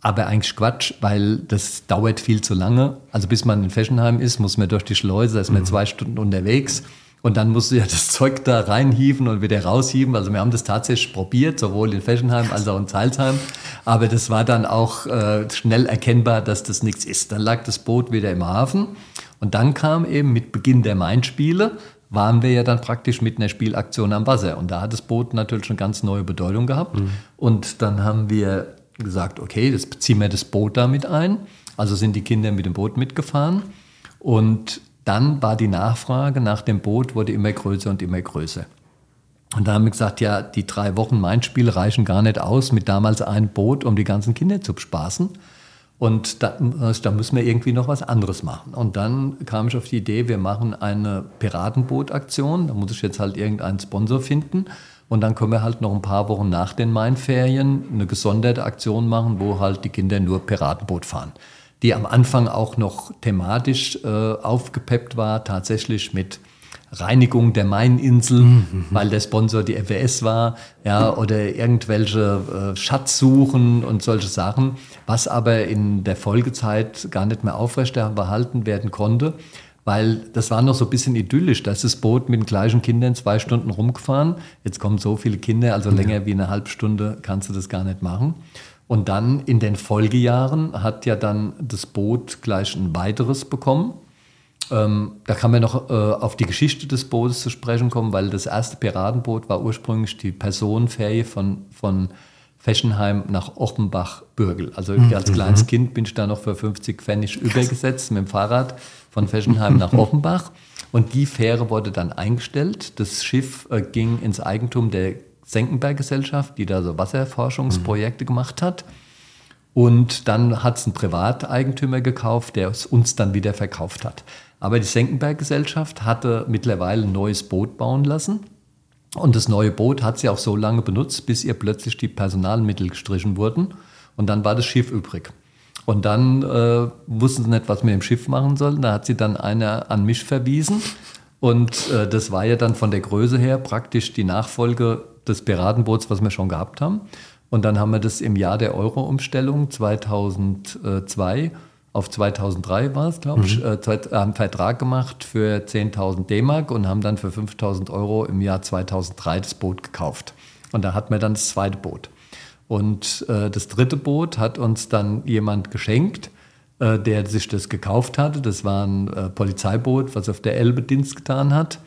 Aber eigentlich Quatsch, weil das dauert viel zu lange. Also bis man in Fessenheim ist, muss man durch die Schleuse, ist man mhm. zwei Stunden unterwegs. Und dann musst du ja das Zeug da reinhieven und wieder raushieven. Also wir haben das tatsächlich probiert, sowohl in Fessenheim als auch in Zalzheim. Aber das war dann auch äh, schnell erkennbar, dass das nichts ist. Dann lag das Boot wieder im Hafen. Und dann kam eben mit Beginn der Main-Spiele, waren wir ja dann praktisch mit einer Spielaktion am Wasser. Und da hat das Boot natürlich schon ganz neue Bedeutung gehabt. Mhm. Und dann haben wir gesagt, okay, das ziehen wir das Boot damit ein. Also sind die Kinder mit dem Boot mitgefahren. Und dann war die Nachfrage nach dem Boot wurde immer größer und immer größer. Und da haben wir gesagt, ja, die drei Wochen Main-Spiel reichen gar nicht aus mit damals einem Boot, um die ganzen Kinder zu bespaßen. Und da, da, müssen wir irgendwie noch was anderes machen. Und dann kam ich auf die Idee, wir machen eine Piratenboot-Aktion. Da muss ich jetzt halt irgendeinen Sponsor finden. Und dann können wir halt noch ein paar Wochen nach den Mainferien eine gesonderte Aktion machen, wo halt die Kinder nur Piratenboot fahren die am Anfang auch noch thematisch äh, aufgepeppt war, tatsächlich mit Reinigung der Maininsel, mhm. weil der Sponsor die FWS war, ja, oder irgendwelche äh, Schatzsuchen und solche Sachen, was aber in der Folgezeit gar nicht mehr aufrechterhalten werden konnte, weil das war noch so ein bisschen idyllisch. Da ist das Boot mit den gleichen Kindern zwei Stunden rumgefahren. Jetzt kommen so viele Kinder, also länger wie eine halbe Stunde kannst du das gar nicht machen. Und dann in den Folgejahren hat ja dann das Boot gleich ein weiteres bekommen. Ähm, da kann man noch äh, auf die Geschichte des Bootes zu sprechen kommen, weil das erste Piratenboot war ursprünglich die Personenferie von, von Feschenheim nach Offenbach-Bürgel. Also mhm. als kleines Kind bin ich da noch für 50 Pfennig übergesetzt mit dem Fahrrad von Feschenheim nach Offenbach. Und die Fähre wurde dann eingestellt. Das Schiff äh, ging ins Eigentum der Senckenberg-Gesellschaft, die da so Wasserforschungsprojekte mhm. gemacht hat. Und dann hat es ein Privateigentümer gekauft, der es uns dann wieder verkauft hat. Aber die Senckenberg-Gesellschaft hatte mittlerweile ein neues Boot bauen lassen. Und das neue Boot hat sie auch so lange benutzt, bis ihr plötzlich die Personalmittel gestrichen wurden. Und dann war das Schiff übrig. Und dann äh, wussten sie nicht, was mit dem Schiff machen sollen. Da hat sie dann einer an mich verwiesen. Und äh, das war ja dann von der Größe her praktisch die Nachfolge des Piratenboots, was wir schon gehabt haben. Und dann haben wir das im Jahr der Euro-Umstellung 2002 auf 2003 war es, glaube ich, mhm. äh, haben einen Vertrag gemacht für 10.000 D-Mark und haben dann für 5.000 Euro im Jahr 2003 das Boot gekauft. Und da hatten wir dann das zweite Boot. Und äh, das dritte Boot hat uns dann jemand geschenkt, äh, der sich das gekauft hatte. Das war ein äh, Polizeiboot, was auf der Elbe Dienst getan hat.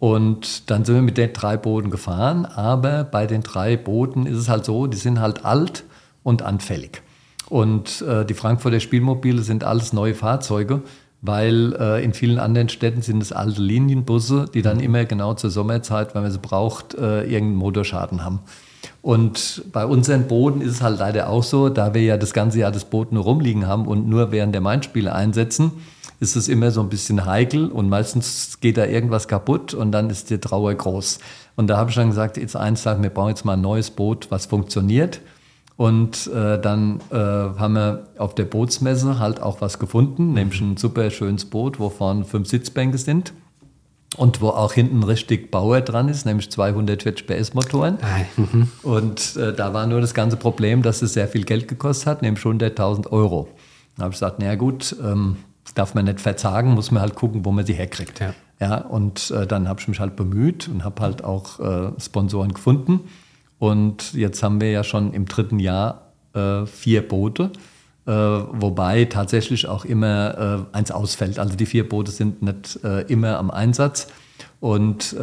Und dann sind wir mit den drei Booten gefahren, aber bei den drei Booten ist es halt so, die sind halt alt und anfällig. Und äh, die Frankfurter Spielmobile sind alles neue Fahrzeuge, weil äh, in vielen anderen Städten sind es alte Linienbusse, die dann immer genau zur Sommerzeit, wenn man sie braucht, äh, irgendeinen Motorschaden haben. Und bei unseren Booten ist es halt leider auch so, da wir ja das ganze Jahr das Boot nur rumliegen haben und nur während der Main-Spiele einsetzen, ist es immer so ein bisschen heikel und meistens geht da irgendwas kaputt und dann ist die Trauer groß. Und da habe ich dann gesagt, jetzt eins sagen, wir bauen jetzt mal ein neues Boot, was funktioniert. Und äh, dann äh, haben wir auf der Bootsmesse halt auch was gefunden, nämlich ein super schönes Boot, wo vorne fünf Sitzbänke sind und wo auch hinten richtig Bauer dran ist, nämlich 240 PS Motoren. Mhm. Und äh, da war nur das ganze Problem, dass es sehr viel Geld gekostet hat, nämlich 100.000 Euro. Da habe ich gesagt, naja gut, ähm, darf man nicht verzagen, muss man halt gucken, wo man sie herkriegt. Ja. ja und äh, dann habe ich mich halt bemüht und habe halt auch äh, Sponsoren gefunden. Und jetzt haben wir ja schon im dritten Jahr äh, vier Boote, äh, wobei tatsächlich auch immer äh, eins ausfällt. Also die vier Boote sind nicht äh, immer am Einsatz. Und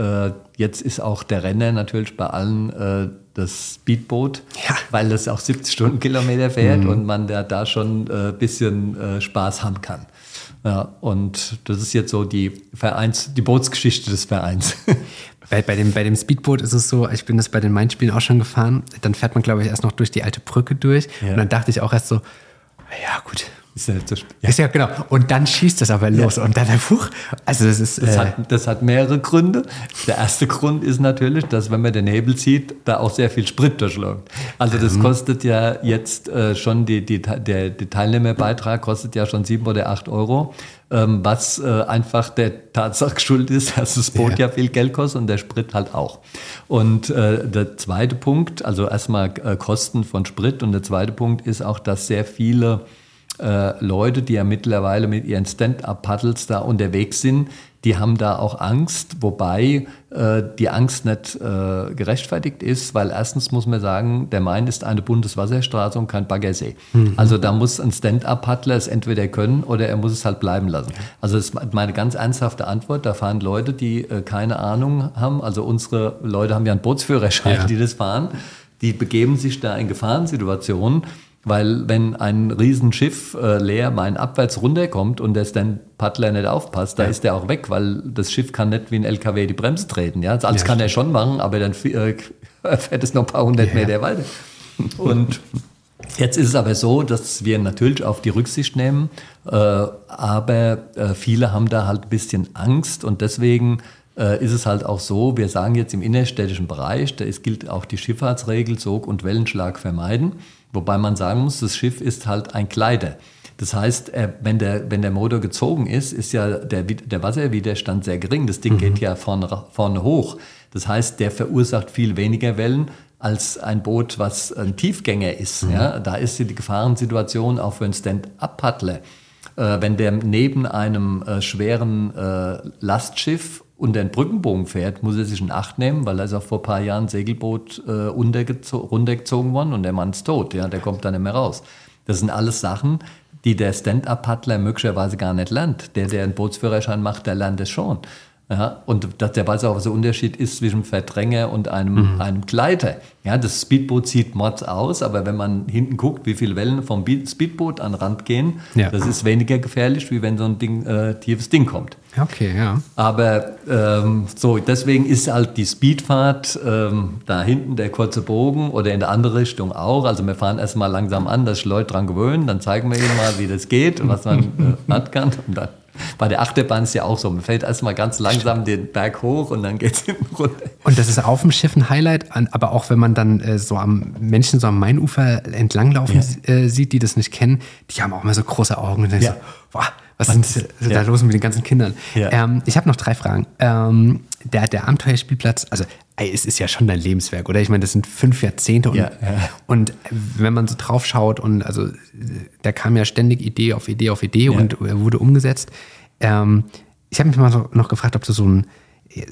jetzt ist auch der Renner natürlich bei allen das Speedboot, ja. weil das auch 70 Stundenkilometer fährt mhm. und man da, da schon ein bisschen Spaß haben kann. Ja, und das ist jetzt so die Vereins, die Bootsgeschichte des Vereins. Bei, bei, dem, bei dem Speedboot ist es so, ich bin das bei den Main-Spielen auch schon gefahren. Dann fährt man, glaube ich, erst noch durch die alte Brücke durch. Ja. Und dann dachte ich auch erst so, ja gut, Ist ja, nicht so ja. Ist ja genau. Und dann schießt es aber los ja. und dann huch, also das ist. Das, äh, hat, das hat mehrere Gründe. Der erste Grund ist natürlich, dass wenn man den Hebel zieht, da auch sehr viel Sprit durchläuft. Also das mhm. kostet ja jetzt äh, schon die, die, der, der Teilnehmerbeitrag kostet ja schon sieben oder acht Euro, ähm, was äh, einfach der Tatsache geschuldet ist, dass das Boot ja. ja. viel Geld kostet und der Sprit halt auch. Und äh, der zweite Punkt, also erstmal äh, Kosten von Sprit und der zweite Punkt ist auch, dass sehr viele äh, Leute, die ja mittlerweile mit ihren Stand-up-Paddles da unterwegs sind, die haben da auch Angst, wobei äh, die Angst nicht äh, gerechtfertigt ist, weil erstens muss man sagen, der Main ist eine Bundeswasserstraße und kein Baggersee. Mhm. Also da muss ein Stand-up-Paddler es entweder können oder er muss es halt bleiben lassen. Also das ist meine ganz ernsthafte Antwort. Da fahren Leute, die äh, keine Ahnung haben. Also unsere Leute haben ja einen Bootsführerschein, ja. die das fahren. Die begeben sich da in Gefahrensituationen weil wenn ein Riesenschiff äh, leer main abwärts runterkommt und der Stand-Paddler nicht aufpasst, da ja. ist der auch weg, weil das Schiff kann nicht wie ein LKW die Bremse treten. Ja? Also alles ja, kann er schon machen, aber dann äh, fährt es noch ein paar hundert. Meter weiter. Und Jetzt ist es aber so, dass wir natürlich auf die Rücksicht nehmen, äh, aber äh, viele haben da halt ein bisschen Angst und deswegen äh, ist es halt auch so, wir sagen jetzt im innerstädtischen Bereich, da ist, gilt auch die Schifffahrtsregel, Sog- und Wellenschlag vermeiden. Wobei man sagen muss, das Schiff ist halt ein Kleider. Das heißt, wenn der, wenn der Motor gezogen ist, ist ja der, der Wasserwiderstand sehr gering. Das Ding mhm. geht ja vorne, vorne hoch. Das heißt, der verursacht viel weniger Wellen als ein Boot, was ein Tiefgänger ist. Mhm. Ja, da ist die Gefahrensituation auch für einen Stand-up-Paddler. Äh, wenn der neben einem äh, schweren äh, Lastschiff und den Brückenbogen fährt, muss er sich in Acht nehmen, weil er ist auch vor ein paar Jahren ein Segelboot äh, runtergezogen worden und der Mann ist tot, ja, der kommt dann nicht mehr raus. Das sind alles Sachen, die der Stand-up-Paddler möglicherweise gar nicht lernt. Der, der einen Bootsführerschein macht, der lernt es schon. Ja, und dass der weiß auch, was der Unterschied ist zwischen Verdränger und einem, mhm. einem Gleiter. Ja, das Speedboot sieht mords aus, aber wenn man hinten guckt, wie viele Wellen vom Speedboot an den Rand gehen, ja. das ist weniger gefährlich, wie wenn so ein Ding, äh, tiefes Ding kommt. Okay, ja. Aber ähm, so, deswegen ist halt die Speedfahrt ähm, da hinten der kurze Bogen oder in der andere Richtung auch. Also wir fahren erstmal langsam an, dass sich Leute dran gewöhnen, dann zeigen wir ihnen mal, wie das geht und was man äh, kann und dann bei der Achterbahn ist ja auch so. Man fällt erstmal ganz langsam den Berg hoch und dann geht es hinten runter. Und das ist auf dem Schiff ein Highlight, aber auch wenn man dann äh, so am Menschen so am Mainufer entlanglaufen ja. äh, sieht, die das nicht kennen, die haben auch immer so große Augen und dann ja. so, boah, was ist denn ja. da los mit den ganzen Kindern? Ja. Ähm, ich habe noch drei Fragen. Ähm, der, der Abenteuerspielplatz, also ey, es ist ja schon dein Lebenswerk, oder? Ich meine, das sind fünf Jahrzehnte und, ja, und wenn man so drauf schaut und also da kam ja ständig Idee auf Idee auf Idee und wurde umgesetzt. Ähm, ich habe mich mal noch gefragt, ob du so, ein,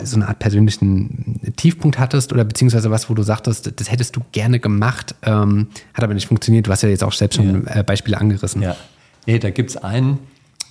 so eine Art persönlichen Tiefpunkt hattest oder beziehungsweise was, wo du sagtest, das hättest du gerne gemacht, ähm, hat aber nicht funktioniert. Du hast ja jetzt auch selbst schon äh, Beispiele angerissen. Ja, nee, da gibt es einen,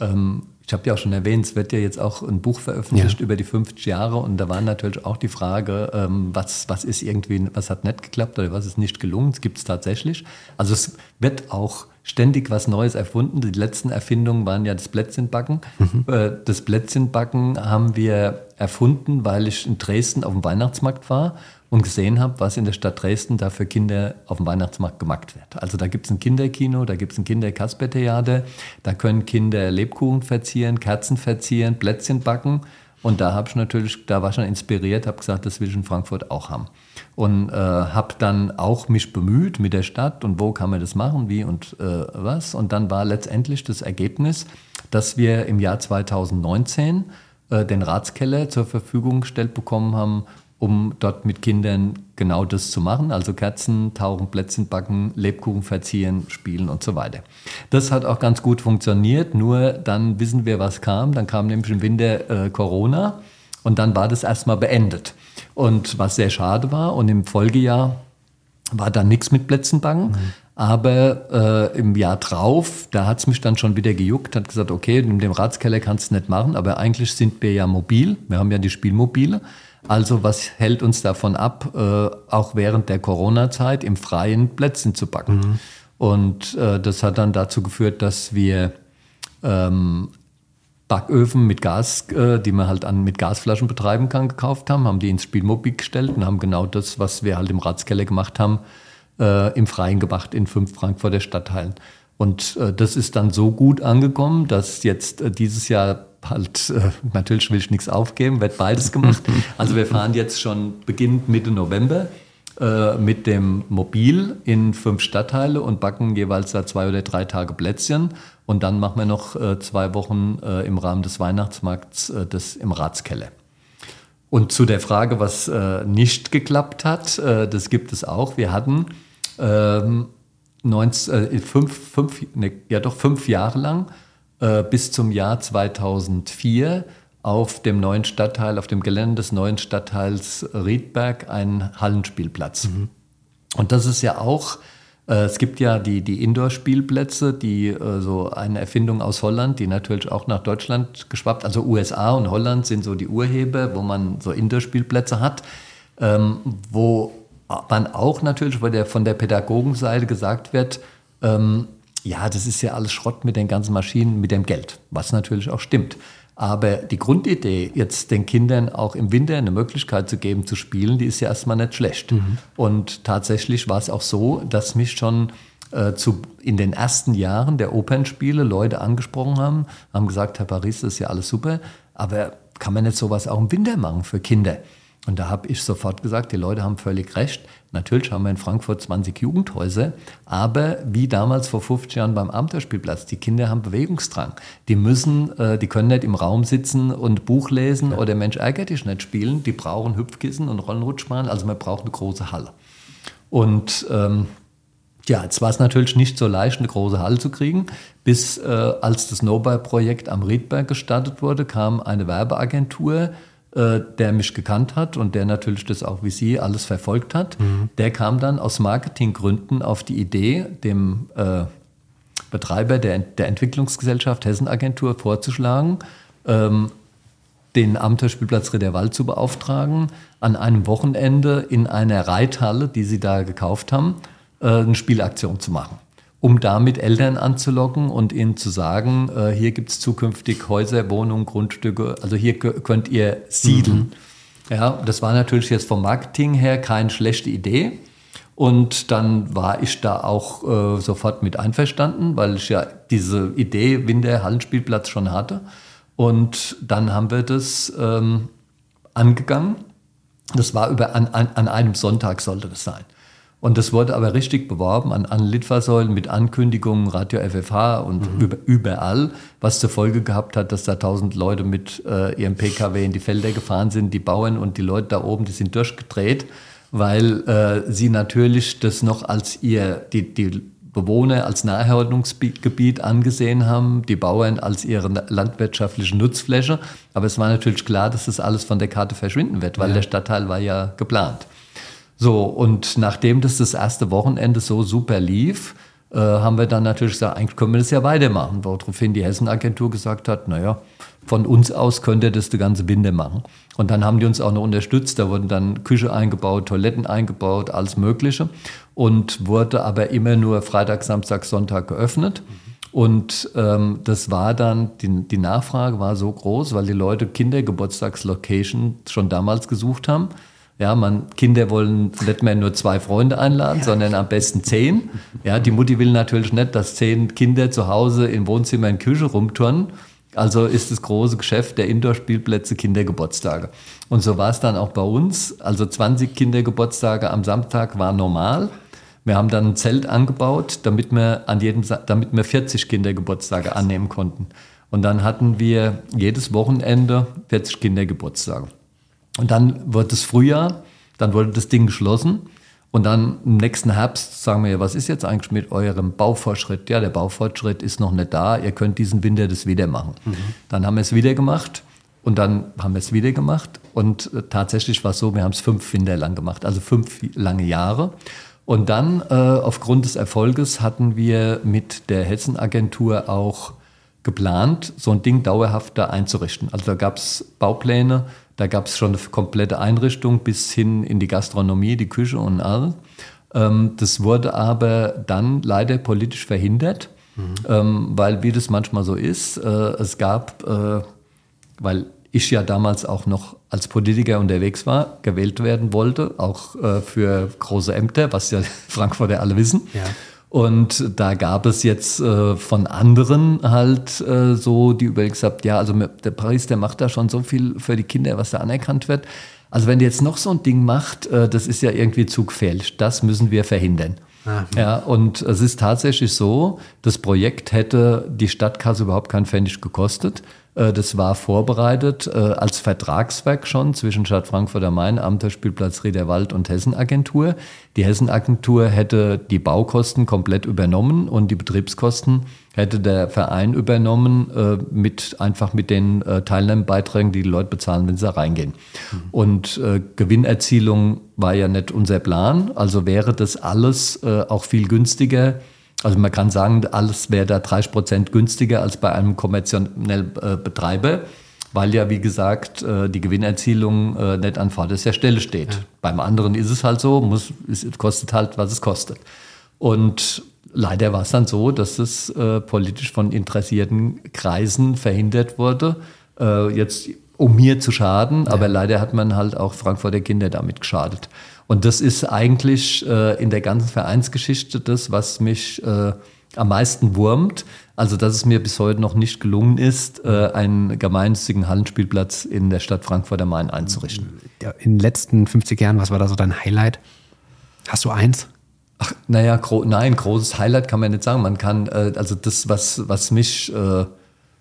ähm, ich habe ja auch schon erwähnt, es wird ja jetzt auch ein Buch veröffentlicht ja. über die 50 Jahre und da war natürlich auch die Frage, ähm, was, was ist irgendwie, was hat nicht geklappt oder was ist nicht gelungen. Es gibt es tatsächlich. Also es wird auch ständig was Neues erfunden. Die letzten Erfindungen waren ja das Plätzchenbacken. Mhm. Äh, das Plätzchenbacken haben wir erfunden, weil ich in Dresden auf dem Weihnachtsmarkt war und gesehen habe, was in der Stadt Dresden da für Kinder auf dem Weihnachtsmarkt gemacht wird. Also da gibt es ein Kinderkino, da gibt es ein Kinderkaspertheater, da können Kinder Lebkuchen verzieren, Kerzen verzieren, Plätzchen backen. Und da habe ich natürlich, da war schon inspiriert, habe gesagt, das will ich in Frankfurt auch haben. Und äh, habe dann auch mich bemüht mit der Stadt und wo kann man das machen, wie und äh, was. Und dann war letztendlich das Ergebnis, dass wir im Jahr 2019 äh, den Ratskeller zur Verfügung gestellt bekommen haben, um dort mit Kindern genau das zu machen. Also Kerzen, Tauchen, Plätzchen backen, Lebkuchen verzieren, spielen und so weiter. Das hat auch ganz gut funktioniert, nur dann wissen wir, was kam. Dann kam nämlich im Winter äh, Corona und dann war das erstmal beendet. Und was sehr schade war und im Folgejahr war dann nichts mit Plätzen backen. Mhm. Aber äh, im Jahr drauf, da hat es mich dann schon wieder gejuckt, hat gesagt, okay, in dem Ratskeller kannst du nicht machen, aber eigentlich sind wir ja mobil, wir haben ja die Spielmobile. Also was hält uns davon ab, äh, auch während der Corona-Zeit im Freien Plätzchen zu backen? Mhm. Und äh, das hat dann dazu geführt, dass wir ähm, Backöfen mit Gas, äh, die man halt an, mit Gasflaschen betreiben kann, gekauft haben, haben die ins Spielmobil gestellt und haben genau das, was wir halt im Ratskeller gemacht haben, äh, im Freien gemacht in fünf Frankfurter Stadtteilen. Und äh, das ist dann so gut angekommen, dass jetzt äh, dieses Jahr halt, äh, natürlich will ich nichts aufgeben, wird beides gemacht. Also wir fahren jetzt schon beginnend Mitte November äh, mit dem Mobil in fünf Stadtteile und backen jeweils da zwei oder drei Tage Plätzchen. Und dann machen wir noch äh, zwei Wochen äh, im Rahmen des Weihnachtsmarkts äh, das im Ratskeller. Und zu der Frage, was äh, nicht geklappt hat, das gibt es auch. Wir hatten 19, ähm, fünf, fünf, ne, ja doch fünf Jahre lang bis zum Jahr 2004 auf dem neuen Stadtteil, auf dem Gelände des neuen Stadtteils Riedberg einen Hallenspielplatz. Mhm. Und das ist ja auch, äh, es gibt ja die, die Indoor-Spielplätze, die äh, so eine Erfindung aus Holland, die natürlich auch nach Deutschland geschwappt, also USA und Holland sind so die Urheber, wo man so Indoor-Spielplätze hat, ähm, wo man auch natürlich von der, von der Pädagogenseite gesagt wird, ähm, ja, das ist ja alles Schrott mit den ganzen Maschinen, mit dem Geld, was natürlich auch stimmt. Aber die Grundidee, jetzt den Kindern auch im Winter eine Möglichkeit zu geben, zu spielen, die ist ja erstmal nicht schlecht. Mhm. Und tatsächlich war es auch so, dass mich schon äh, zu, in den ersten Jahren der Opernspiele Leute angesprochen haben, haben gesagt, Herr Paris, das ist ja alles super, aber kann man nicht sowas auch im Winter machen für Kinder? Und da habe ich sofort gesagt, die Leute haben völlig recht. Natürlich haben wir in Frankfurt 20 Jugendhäuser, aber wie damals vor 50 Jahren beim Abenteuerspielplatz, die Kinder haben Bewegungsdrang. Die müssen, äh, die können nicht im Raum sitzen und Buch lesen ja. oder Mensch ärgert dich nicht spielen. Die brauchen Hüpfkissen und Rollenrutschbahn, also man braucht eine große Halle. Und ähm, ja, jetzt war es natürlich nicht so leicht, eine große Halle zu kriegen. Bis äh, als das Nobel-Projekt am Riedberg gestartet wurde, kam eine Werbeagentur, äh, der mich gekannt hat und der natürlich das auch wie Sie alles verfolgt hat, mhm. der kam dann aus Marketinggründen auf die Idee, dem äh, Betreiber der, der Entwicklungsgesellschaft Hessenagentur vorzuschlagen, ähm, den Abenteuerspielplatz Ritterwald zu beauftragen, an einem Wochenende in einer Reithalle, die sie da gekauft haben, äh, eine Spielaktion zu machen um damit Eltern anzulocken und ihnen zu sagen, äh, hier gibt es zukünftig Häuser, Wohnungen, Grundstücke, also hier könnt ihr siedeln. Mhm. Ja, das war natürlich jetzt vom Marketing her keine schlechte Idee. Und dann war ich da auch äh, sofort mit einverstanden, weil ich ja diese Idee Winter Hallenspielplatz schon hatte. Und dann haben wir das ähm, angegangen. Das war über an, an, an einem Sonntag sollte das sein. Und das wurde aber richtig beworben an, an Litfaßsäulen mit Ankündigungen, Radio FFH und mhm. über, überall, was zur Folge gehabt hat, dass da tausend Leute mit äh, ihrem PKW in die Felder gefahren sind. Die Bauern und die Leute da oben, die sind durchgedreht, weil äh, sie natürlich das noch als ihr, die, die Bewohner als Naherholungsgebiet angesehen haben, die Bauern als ihre landwirtschaftliche Nutzfläche. Aber es war natürlich klar, dass das alles von der Karte verschwinden wird, weil ja. der Stadtteil war ja geplant. So, und nachdem das das erste Wochenende so super lief, äh, haben wir dann natürlich gesagt, eigentlich können wir das ja weitermachen. Woraufhin die Hessenagentur gesagt hat, naja, von uns aus könnt ihr das die ganze Binde machen. Und dann haben die uns auch noch unterstützt. Da wurden dann Küche eingebaut, Toiletten eingebaut, alles Mögliche. Und wurde aber immer nur Freitag, Samstag, Sonntag geöffnet. Und ähm, das war dann, die, die Nachfrage war so groß, weil die Leute Kindergeburtstagslocation schon damals gesucht haben. Ja, man, Kinder wollen nicht mehr nur zwei Freunde einladen, ja. sondern am besten zehn. Ja, die Mutti will natürlich nicht, dass zehn Kinder zu Hause im Wohnzimmer in Küche rumturnen. Also ist das große Geschäft der Indoor-Spielplätze Kindergeburtstage. Und so war es dann auch bei uns. Also 20 Kindergeburtstage am Samstag war normal. Wir haben dann ein Zelt angebaut, damit wir, an jedem, damit wir 40 Kindergeburtstage annehmen konnten. Und dann hatten wir jedes Wochenende 40 Kindergeburtstage. Und dann wird es Frühjahr, dann wurde das Ding geschlossen. Und dann im nächsten Herbst sagen wir, ja, was ist jetzt eigentlich mit eurem Baufortschritt? Ja, der Baufortschritt ist noch nicht da. Ihr könnt diesen Winter das wieder machen. Mhm. Dann haben wir es wieder gemacht. Und dann haben wir es wieder gemacht. Und äh, tatsächlich war es so, wir haben es fünf Winter lang gemacht, also fünf lange Jahre. Und dann, äh, aufgrund des Erfolges, hatten wir mit der Hessenagentur auch geplant, so ein Ding dauerhaft da einzurichten. Also da gab es Baupläne, da gab es schon eine komplette Einrichtung bis hin in die Gastronomie, die Küche und all. Ähm, das wurde aber dann leider politisch verhindert, mhm. ähm, weil wie das manchmal so ist, äh, es gab, äh, weil ich ja damals auch noch als Politiker unterwegs war, gewählt werden wollte, auch äh, für große Ämter, was ja Frankfurter alle wissen. Ja. Und da gab es jetzt äh, von anderen halt äh, so die überlegt gesagt, ja, also der Paris, der macht da schon so viel für die Kinder, was da anerkannt wird. Also wenn der jetzt noch so ein Ding macht, äh, das ist ja irgendwie zu gefährlich. Das müssen wir verhindern. Aha. Ja, und es ist tatsächlich so, das Projekt hätte die Stadtkasse überhaupt keinen Pfennig gekostet. Äh, das war vorbereitet äh, als Vertragswerk schon zwischen Stadt Frankfurt am Main, Amterspielplatz Riederwald und Hessenagentur. Die Hessenagentur hätte die Baukosten komplett übernommen und die Betriebskosten hätte der Verein übernommen äh, mit einfach mit den Teilnahmebeiträgen, die die Leute bezahlen, wenn sie da reingehen. Mhm. Und Gewinnerzielung war ja nicht unser Plan, also wäre das alles auch viel günstiger also man kann sagen, alles wäre da 30 Prozent günstiger als bei einem kommerziellen äh, Betreiber, weil ja, wie gesagt, äh, die Gewinnerzielung äh, nicht an vorderster Stelle steht. Ja. Beim anderen ist es halt so, muss, es kostet halt, was es kostet. Und leider war es dann so, dass es äh, politisch von interessierten Kreisen verhindert wurde, äh, jetzt um mir zu schaden, ja. aber leider hat man halt auch Frankfurter Kinder damit geschadet. Und das ist eigentlich äh, in der ganzen Vereinsgeschichte das, was mich äh, am meisten wurmt. Also, dass es mir bis heute noch nicht gelungen ist, äh, einen gemeinnützigen Hallenspielplatz in der Stadt Frankfurt am Main einzurichten. In den letzten 50 Jahren, was war da so dein Highlight? Hast du eins? Ach, naja, gro nein, großes Highlight kann man nicht sagen. Man kann, äh, also das, was, was mich äh,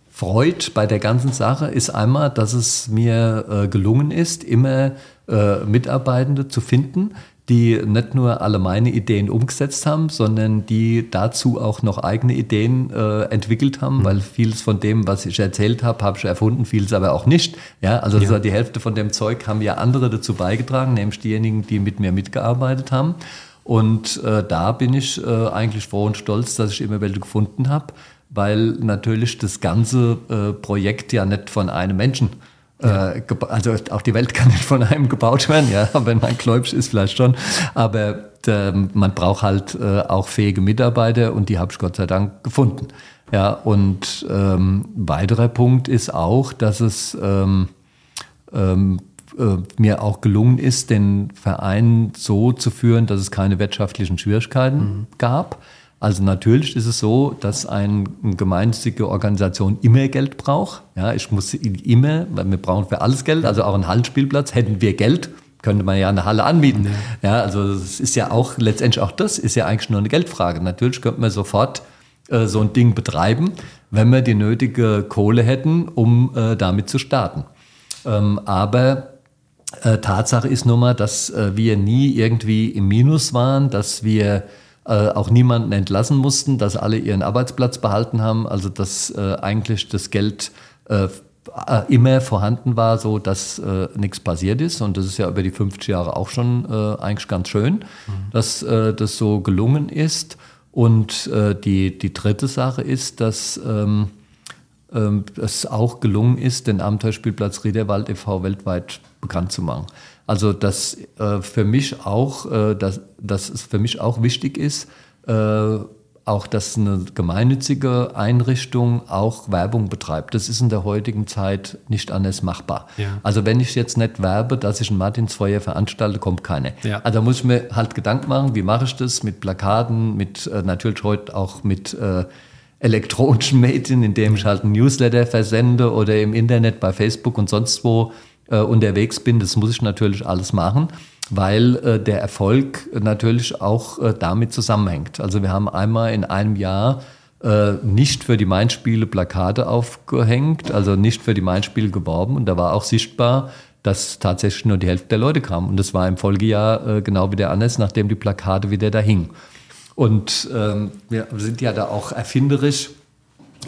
freut bei der ganzen Sache, ist einmal, dass es mir äh, gelungen ist, immer äh, Mitarbeitende zu finden, die nicht nur alle meine Ideen umgesetzt haben, sondern die dazu auch noch eigene Ideen äh, entwickelt haben, mhm. weil vieles von dem, was ich erzählt habe, habe ich erfunden, vieles aber auch nicht. Ja, also ja. die Hälfte von dem Zeug haben ja andere dazu beigetragen, nämlich diejenigen, die mit mir mitgearbeitet haben. Und äh, da bin ich äh, eigentlich froh und stolz, dass ich immer welche gefunden habe, weil natürlich das ganze äh, Projekt ja nicht von einem Menschen ja. Äh, also auch die Welt kann nicht von einem gebaut werden, ja, wenn man gläubig ist, vielleicht schon. Aber äh, man braucht halt äh, auch fähige Mitarbeiter und die habe ich Gott sei Dank gefunden. Ja, und ähm, weiterer Punkt ist auch, dass es ähm, ähm, äh, mir auch gelungen ist, den Verein so zu führen, dass es keine wirtschaftlichen Schwierigkeiten mhm. gab. Also natürlich ist es so, dass eine gemeinnützige Organisation immer Geld braucht. Ja, ich muss immer, weil wir brauchen für alles Geld, also auch einen Hallenspielplatz. Hätten wir Geld, könnte man ja eine Halle anbieten. Ja, also es ist ja auch letztendlich auch das ist ja eigentlich nur eine Geldfrage. Natürlich könnte man sofort äh, so ein Ding betreiben, wenn wir die nötige Kohle hätten, um äh, damit zu starten. Ähm, aber äh, Tatsache ist nun mal, dass äh, wir nie irgendwie im Minus waren, dass wir äh, auch niemanden entlassen mussten, dass alle ihren Arbeitsplatz behalten haben, also dass äh, eigentlich das Geld äh, äh immer vorhanden war, so dass äh, nichts passiert ist. Und das ist ja über die 50 Jahre auch schon äh, eigentlich ganz schön, mhm. dass das so gelungen ist. Und die, die dritte Sache ist, dass ähm, ähm, es auch gelungen ist, den Abenteuerspielplatz Riederwald e.V. weltweit bekannt zu machen. Also dass äh, für mich auch, äh, dass, dass es für mich auch wichtig ist, äh, auch dass eine gemeinnützige Einrichtung auch Werbung betreibt. Das ist in der heutigen Zeit nicht anders machbar. Ja. Also wenn ich jetzt nicht werbe, dass ich ein Martinsfeuer veranstalte, kommt keine. Ja. Also da muss ich mir halt Gedanken machen, wie mache ich das mit Plakaten, mit äh, natürlich heute auch mit äh, elektronischen Medien, indem ich halt ein Newsletter versende oder im Internet bei Facebook und sonst wo äh, unterwegs bin, das muss ich natürlich alles machen, weil äh, der Erfolg natürlich auch äh, damit zusammenhängt. Also wir haben einmal in einem Jahr äh, nicht für die Mainspiele Plakate aufgehängt, also nicht für die Mainspiele geworben und da war auch sichtbar, dass tatsächlich nur die Hälfte der Leute kamen. Und das war im Folgejahr äh, genau wieder anders, nachdem die Plakate wieder da hingen. Und ähm, wir sind ja da auch erfinderisch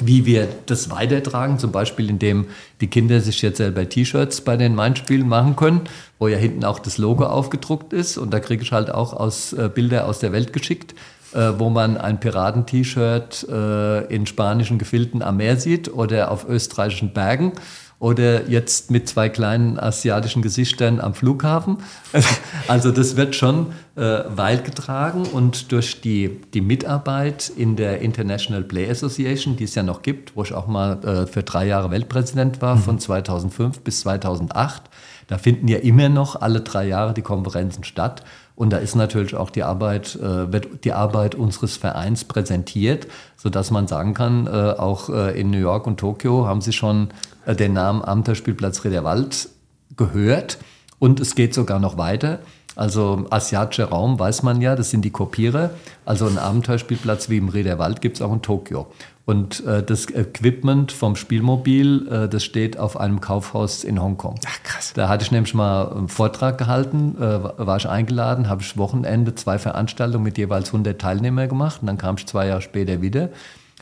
wie wir das weitertragen, zum Beispiel indem die Kinder sich jetzt selber T-Shirts bei den Main-Spielen machen können, wo ja hinten auch das Logo aufgedruckt ist. Und da kriege ich halt auch aus, äh, Bilder aus der Welt geschickt, äh, wo man ein Piraten-T-Shirt äh, in spanischen Gefilden am Meer sieht oder auf österreichischen Bergen oder jetzt mit zwei kleinen asiatischen Gesichtern am Flughafen. Also das wird schon äh, weit getragen und durch die, die Mitarbeit in der International Play Association, die es ja noch gibt, wo ich auch mal äh, für drei Jahre Weltpräsident war, mhm. von 2005 bis 2008, da finden ja immer noch alle drei Jahre die Konferenzen statt. Und da ist natürlich auch die Arbeit, äh, wird die Arbeit unseres Vereins präsentiert, sodass man sagen kann, äh, auch äh, in New York und Tokio haben sie schon äh, den Namen Abenteuerspielplatz Rederwald gehört. Und es geht sogar noch weiter. Also asiatischer Raum weiß man ja, das sind die Kopierer. Also ein Abenteuerspielplatz wie im Rederwald gibt es auch in Tokio. Und äh, das Equipment vom Spielmobil, äh, das steht auf einem Kaufhaus in Hongkong. Ach krass. Da hatte ich nämlich mal einen Vortrag gehalten, äh, war ich eingeladen, habe ich Wochenende zwei Veranstaltungen mit jeweils 100 Teilnehmern gemacht. Und dann kam ich zwei Jahre später wieder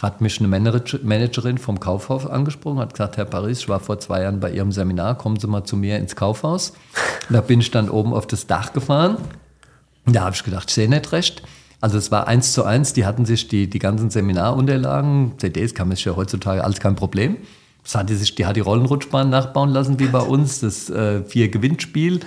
hat mich eine Managerin vom Kaufhaus angesprochen, hat gesagt, Herr Paris, ich war vor zwei Jahren bei Ihrem Seminar, kommen Sie mal zu mir ins Kaufhaus. Da bin ich dann oben auf das Dach gefahren. Da habe ich gedacht, ich sehe nicht recht. Also es war eins zu eins, die hatten sich die, die ganzen Seminarunterlagen, CDs man sich ja heutzutage alles kein Problem. Das hat die, sich, die hat die Rollenrutschbahn nachbauen lassen wie bei uns, das äh, Vier-Gewinnspiel.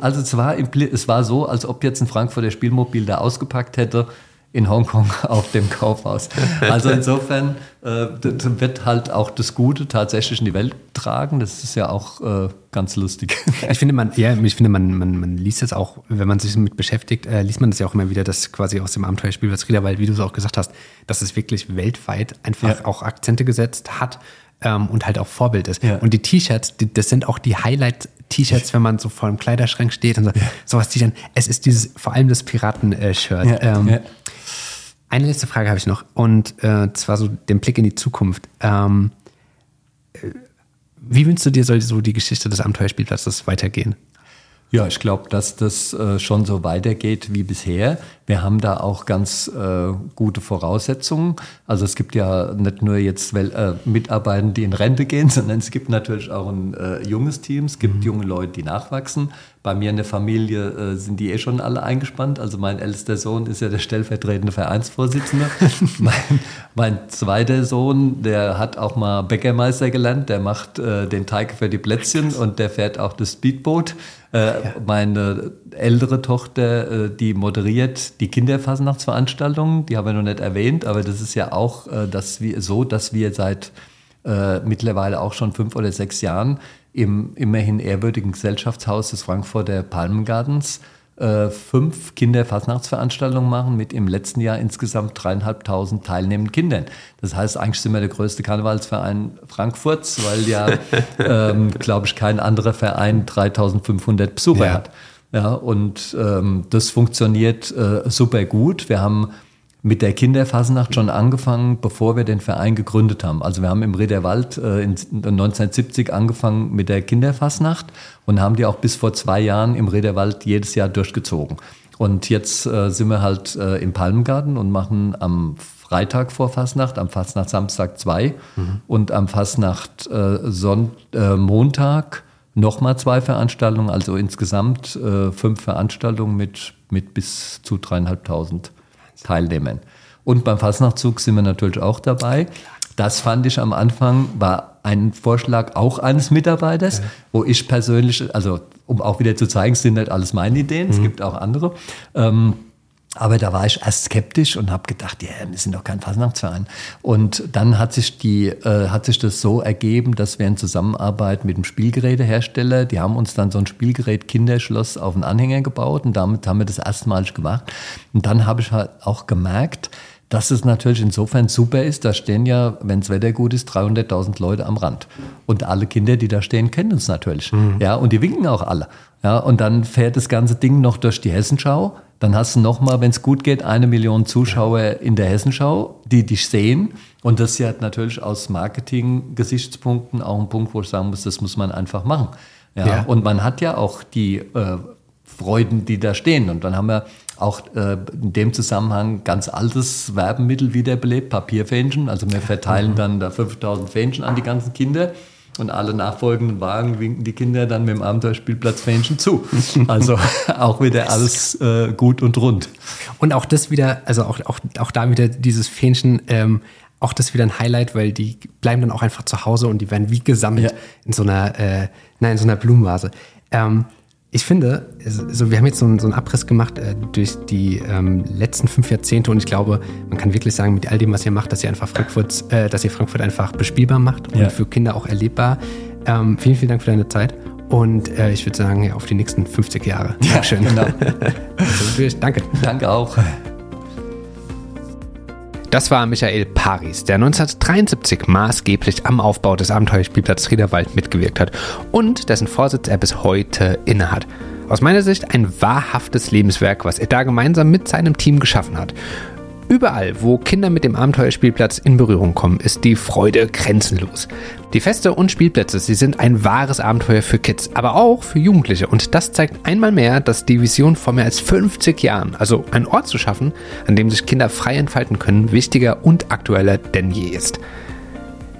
Also es war, es war so, als ob jetzt ein Frankfurter Spielmobil da ausgepackt hätte in Hongkong auf dem Kaufhaus. Also insofern äh, wird halt auch das Gute tatsächlich in die Welt tragen. Das ist ja auch äh, ganz lustig. Ich finde, man, ja, ich finde man, man, man liest es auch, wenn man sich damit beschäftigt, äh, liest man das ja auch immer wieder, dass quasi aus dem Abenteuerspiel was weil wie du es auch gesagt hast, dass es wirklich weltweit einfach ja. auch Akzente gesetzt hat ähm, und halt auch Vorbild ist. Ja. Und die T-Shirts, das sind auch die Highlight-T-Shirts, wenn man so vor dem Kleiderschrank steht und so, ja. sowas T-Shirt. Es ist dieses, vor allem das Piraten-Shirt. Ja. Ähm, eine letzte Frage habe ich noch und äh, zwar so den Blick in die Zukunft. Ähm, äh, wie wünschst du dir soll so die Geschichte des Abenteuerspielplatzes weitergehen? Ja, ich glaube, dass das äh, schon so weitergeht wie bisher. Wir haben da auch ganz äh, gute Voraussetzungen. Also es gibt ja nicht nur jetzt äh, Mitarbeiter, die in Rente gehen, sondern es gibt natürlich auch ein äh, junges Team. Es gibt mhm. junge Leute, die nachwachsen. Bei mir in der Familie äh, sind die eh schon alle eingespannt. Also mein ältester Sohn ist ja der stellvertretende Vereinsvorsitzende. mein, mein, zweiter Sohn, der hat auch mal Bäckermeister gelernt. Der macht äh, den Teig für die Plätzchen und der fährt auch das Speedboot. Äh, ja. Meine ältere Tochter, äh, die moderiert die Kinderfasnachtsveranstaltungen, die haben wir noch nicht erwähnt, aber das ist ja auch äh, dass wir, so, dass wir seit äh, mittlerweile auch schon fünf oder sechs Jahren im immerhin ehrwürdigen Gesellschaftshaus des Frankfurter Palmengartens äh, fünf Kinderfasnachtsveranstaltungen machen mit im letzten Jahr insgesamt dreieinhalbtausend teilnehmenden Kindern. Das heißt, eigentlich sind wir der größte Karnevalsverein Frankfurts, weil ja, ähm, glaube ich, kein anderer Verein 3500 Besucher ja. hat. Ja, und ähm, das funktioniert äh, super gut. Wir haben mit der Kinderfasnacht schon angefangen, bevor wir den Verein gegründet haben. Also wir haben im Rederwald äh, in 1970 angefangen mit der Kinderfasnacht und haben die auch bis vor zwei Jahren im Rederwald jedes Jahr durchgezogen. Und jetzt äh, sind wir halt äh, im Palmgarten und machen am Freitag vor Fastnacht, am Fastnacht Samstag zwei mhm. und am Fastnacht äh, Sonnt, äh, Montag nochmal zwei Veranstaltungen, also insgesamt äh, fünf Veranstaltungen mit, mit bis zu dreieinhalbtausend Teilnehmern. Und beim Fastnachtzug sind wir natürlich auch dabei. Das fand ich am Anfang, war ein Vorschlag auch eines Mitarbeiters, ja. wo ich persönlich, also um auch wieder zu zeigen, es sind nicht alles meine Ideen, mhm. es gibt auch andere. Ähm, aber da war ich erst skeptisch und habe gedacht, ja, wir sind doch kein Fasnachtsverein. Und dann hat sich, die, äh, hat sich das so ergeben, dass wir in Zusammenarbeit mit dem Spielgerätehersteller, die haben uns dann so ein Spielgerät Kinderschloss auf den Anhänger gebaut und damit haben wir das erstmalig gemacht. Und dann habe ich halt auch gemerkt, dass es natürlich insofern super ist, da stehen ja, wenn das Wetter gut ist, 300.000 Leute am Rand. Und alle Kinder, die da stehen, kennen uns natürlich. Mhm. Ja, und die winken auch alle. Ja, und dann fährt das ganze Ding noch durch die Hessenschau dann hast du nochmal, wenn es gut geht, eine Million Zuschauer in der Hessenschau, die dich sehen. Und das ist ja natürlich aus Marketing-Gesichtspunkten auch ein Punkt, wo ich sagen muss, das muss man einfach machen. Ja, ja. Und man hat ja auch die äh, Freuden, die da stehen. Und dann haben wir auch äh, in dem Zusammenhang ganz altes Werbemittel wiederbelebt, Papierfähnchen. Also wir verteilen mhm. dann da 5000 Fähnchen an die ganzen Kinder. Und alle nachfolgenden Wagen winken die Kinder dann mit dem Abenteuerspielplatz Fähnchen zu. Also auch wieder alles äh, gut und rund. Und auch das wieder, also auch, auch, auch da wieder dieses Fähnchen, ähm, auch das wieder ein Highlight, weil die bleiben dann auch einfach zu Hause und die werden wie gesammelt ja. in so einer, äh, nein, in so einer Blumenvase. Ähm, ich finde, also wir haben jetzt so einen, so einen Abriss gemacht äh, durch die ähm, letzten fünf Jahrzehnte und ich glaube, man kann wirklich sagen, mit all dem, was ihr macht, dass ihr einfach Frankfurt, äh, dass ihr Frankfurt einfach bespielbar macht und ja. für Kinder auch erlebbar. Ähm, vielen, vielen Dank für deine Zeit Und äh, ich würde sagen, ja, auf die nächsten 50 Jahre. Dankeschön. Ja, genau. also, danke. Danke auch. Das war Michael Paris, der 1973 maßgeblich am Aufbau des Abenteuerspielplatzes Riederwald mitgewirkt hat und dessen Vorsitz er bis heute innehat. Aus meiner Sicht ein wahrhaftes Lebenswerk, was er da gemeinsam mit seinem Team geschaffen hat. Überall, wo Kinder mit dem Abenteuerspielplatz in Berührung kommen, ist die Freude grenzenlos. Die Feste und Spielplätze, sie sind ein wahres Abenteuer für Kids, aber auch für Jugendliche. Und das zeigt einmal mehr, dass die Vision vor mehr als 50 Jahren, also einen Ort zu schaffen, an dem sich Kinder frei entfalten können, wichtiger und aktueller denn je ist.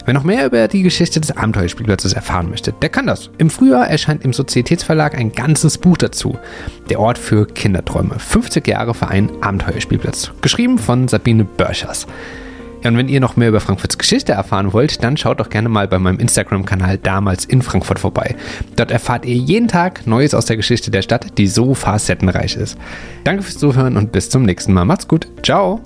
Wer noch mehr über die Geschichte des Abenteuerspielplatzes erfahren möchte, der kann das. Im Frühjahr erscheint im Sozietätsverlag ein ganzes Buch dazu. Der Ort für Kinderträume. 50 Jahre Verein Abenteuerspielplatz. Geschrieben von Sabine Börschers. Ja, und wenn ihr noch mehr über Frankfurts Geschichte erfahren wollt, dann schaut doch gerne mal bei meinem Instagram-Kanal damals in Frankfurt vorbei. Dort erfahrt ihr jeden Tag Neues aus der Geschichte der Stadt, die so facettenreich ist. Danke fürs Zuhören und bis zum nächsten Mal. Macht's gut. Ciao.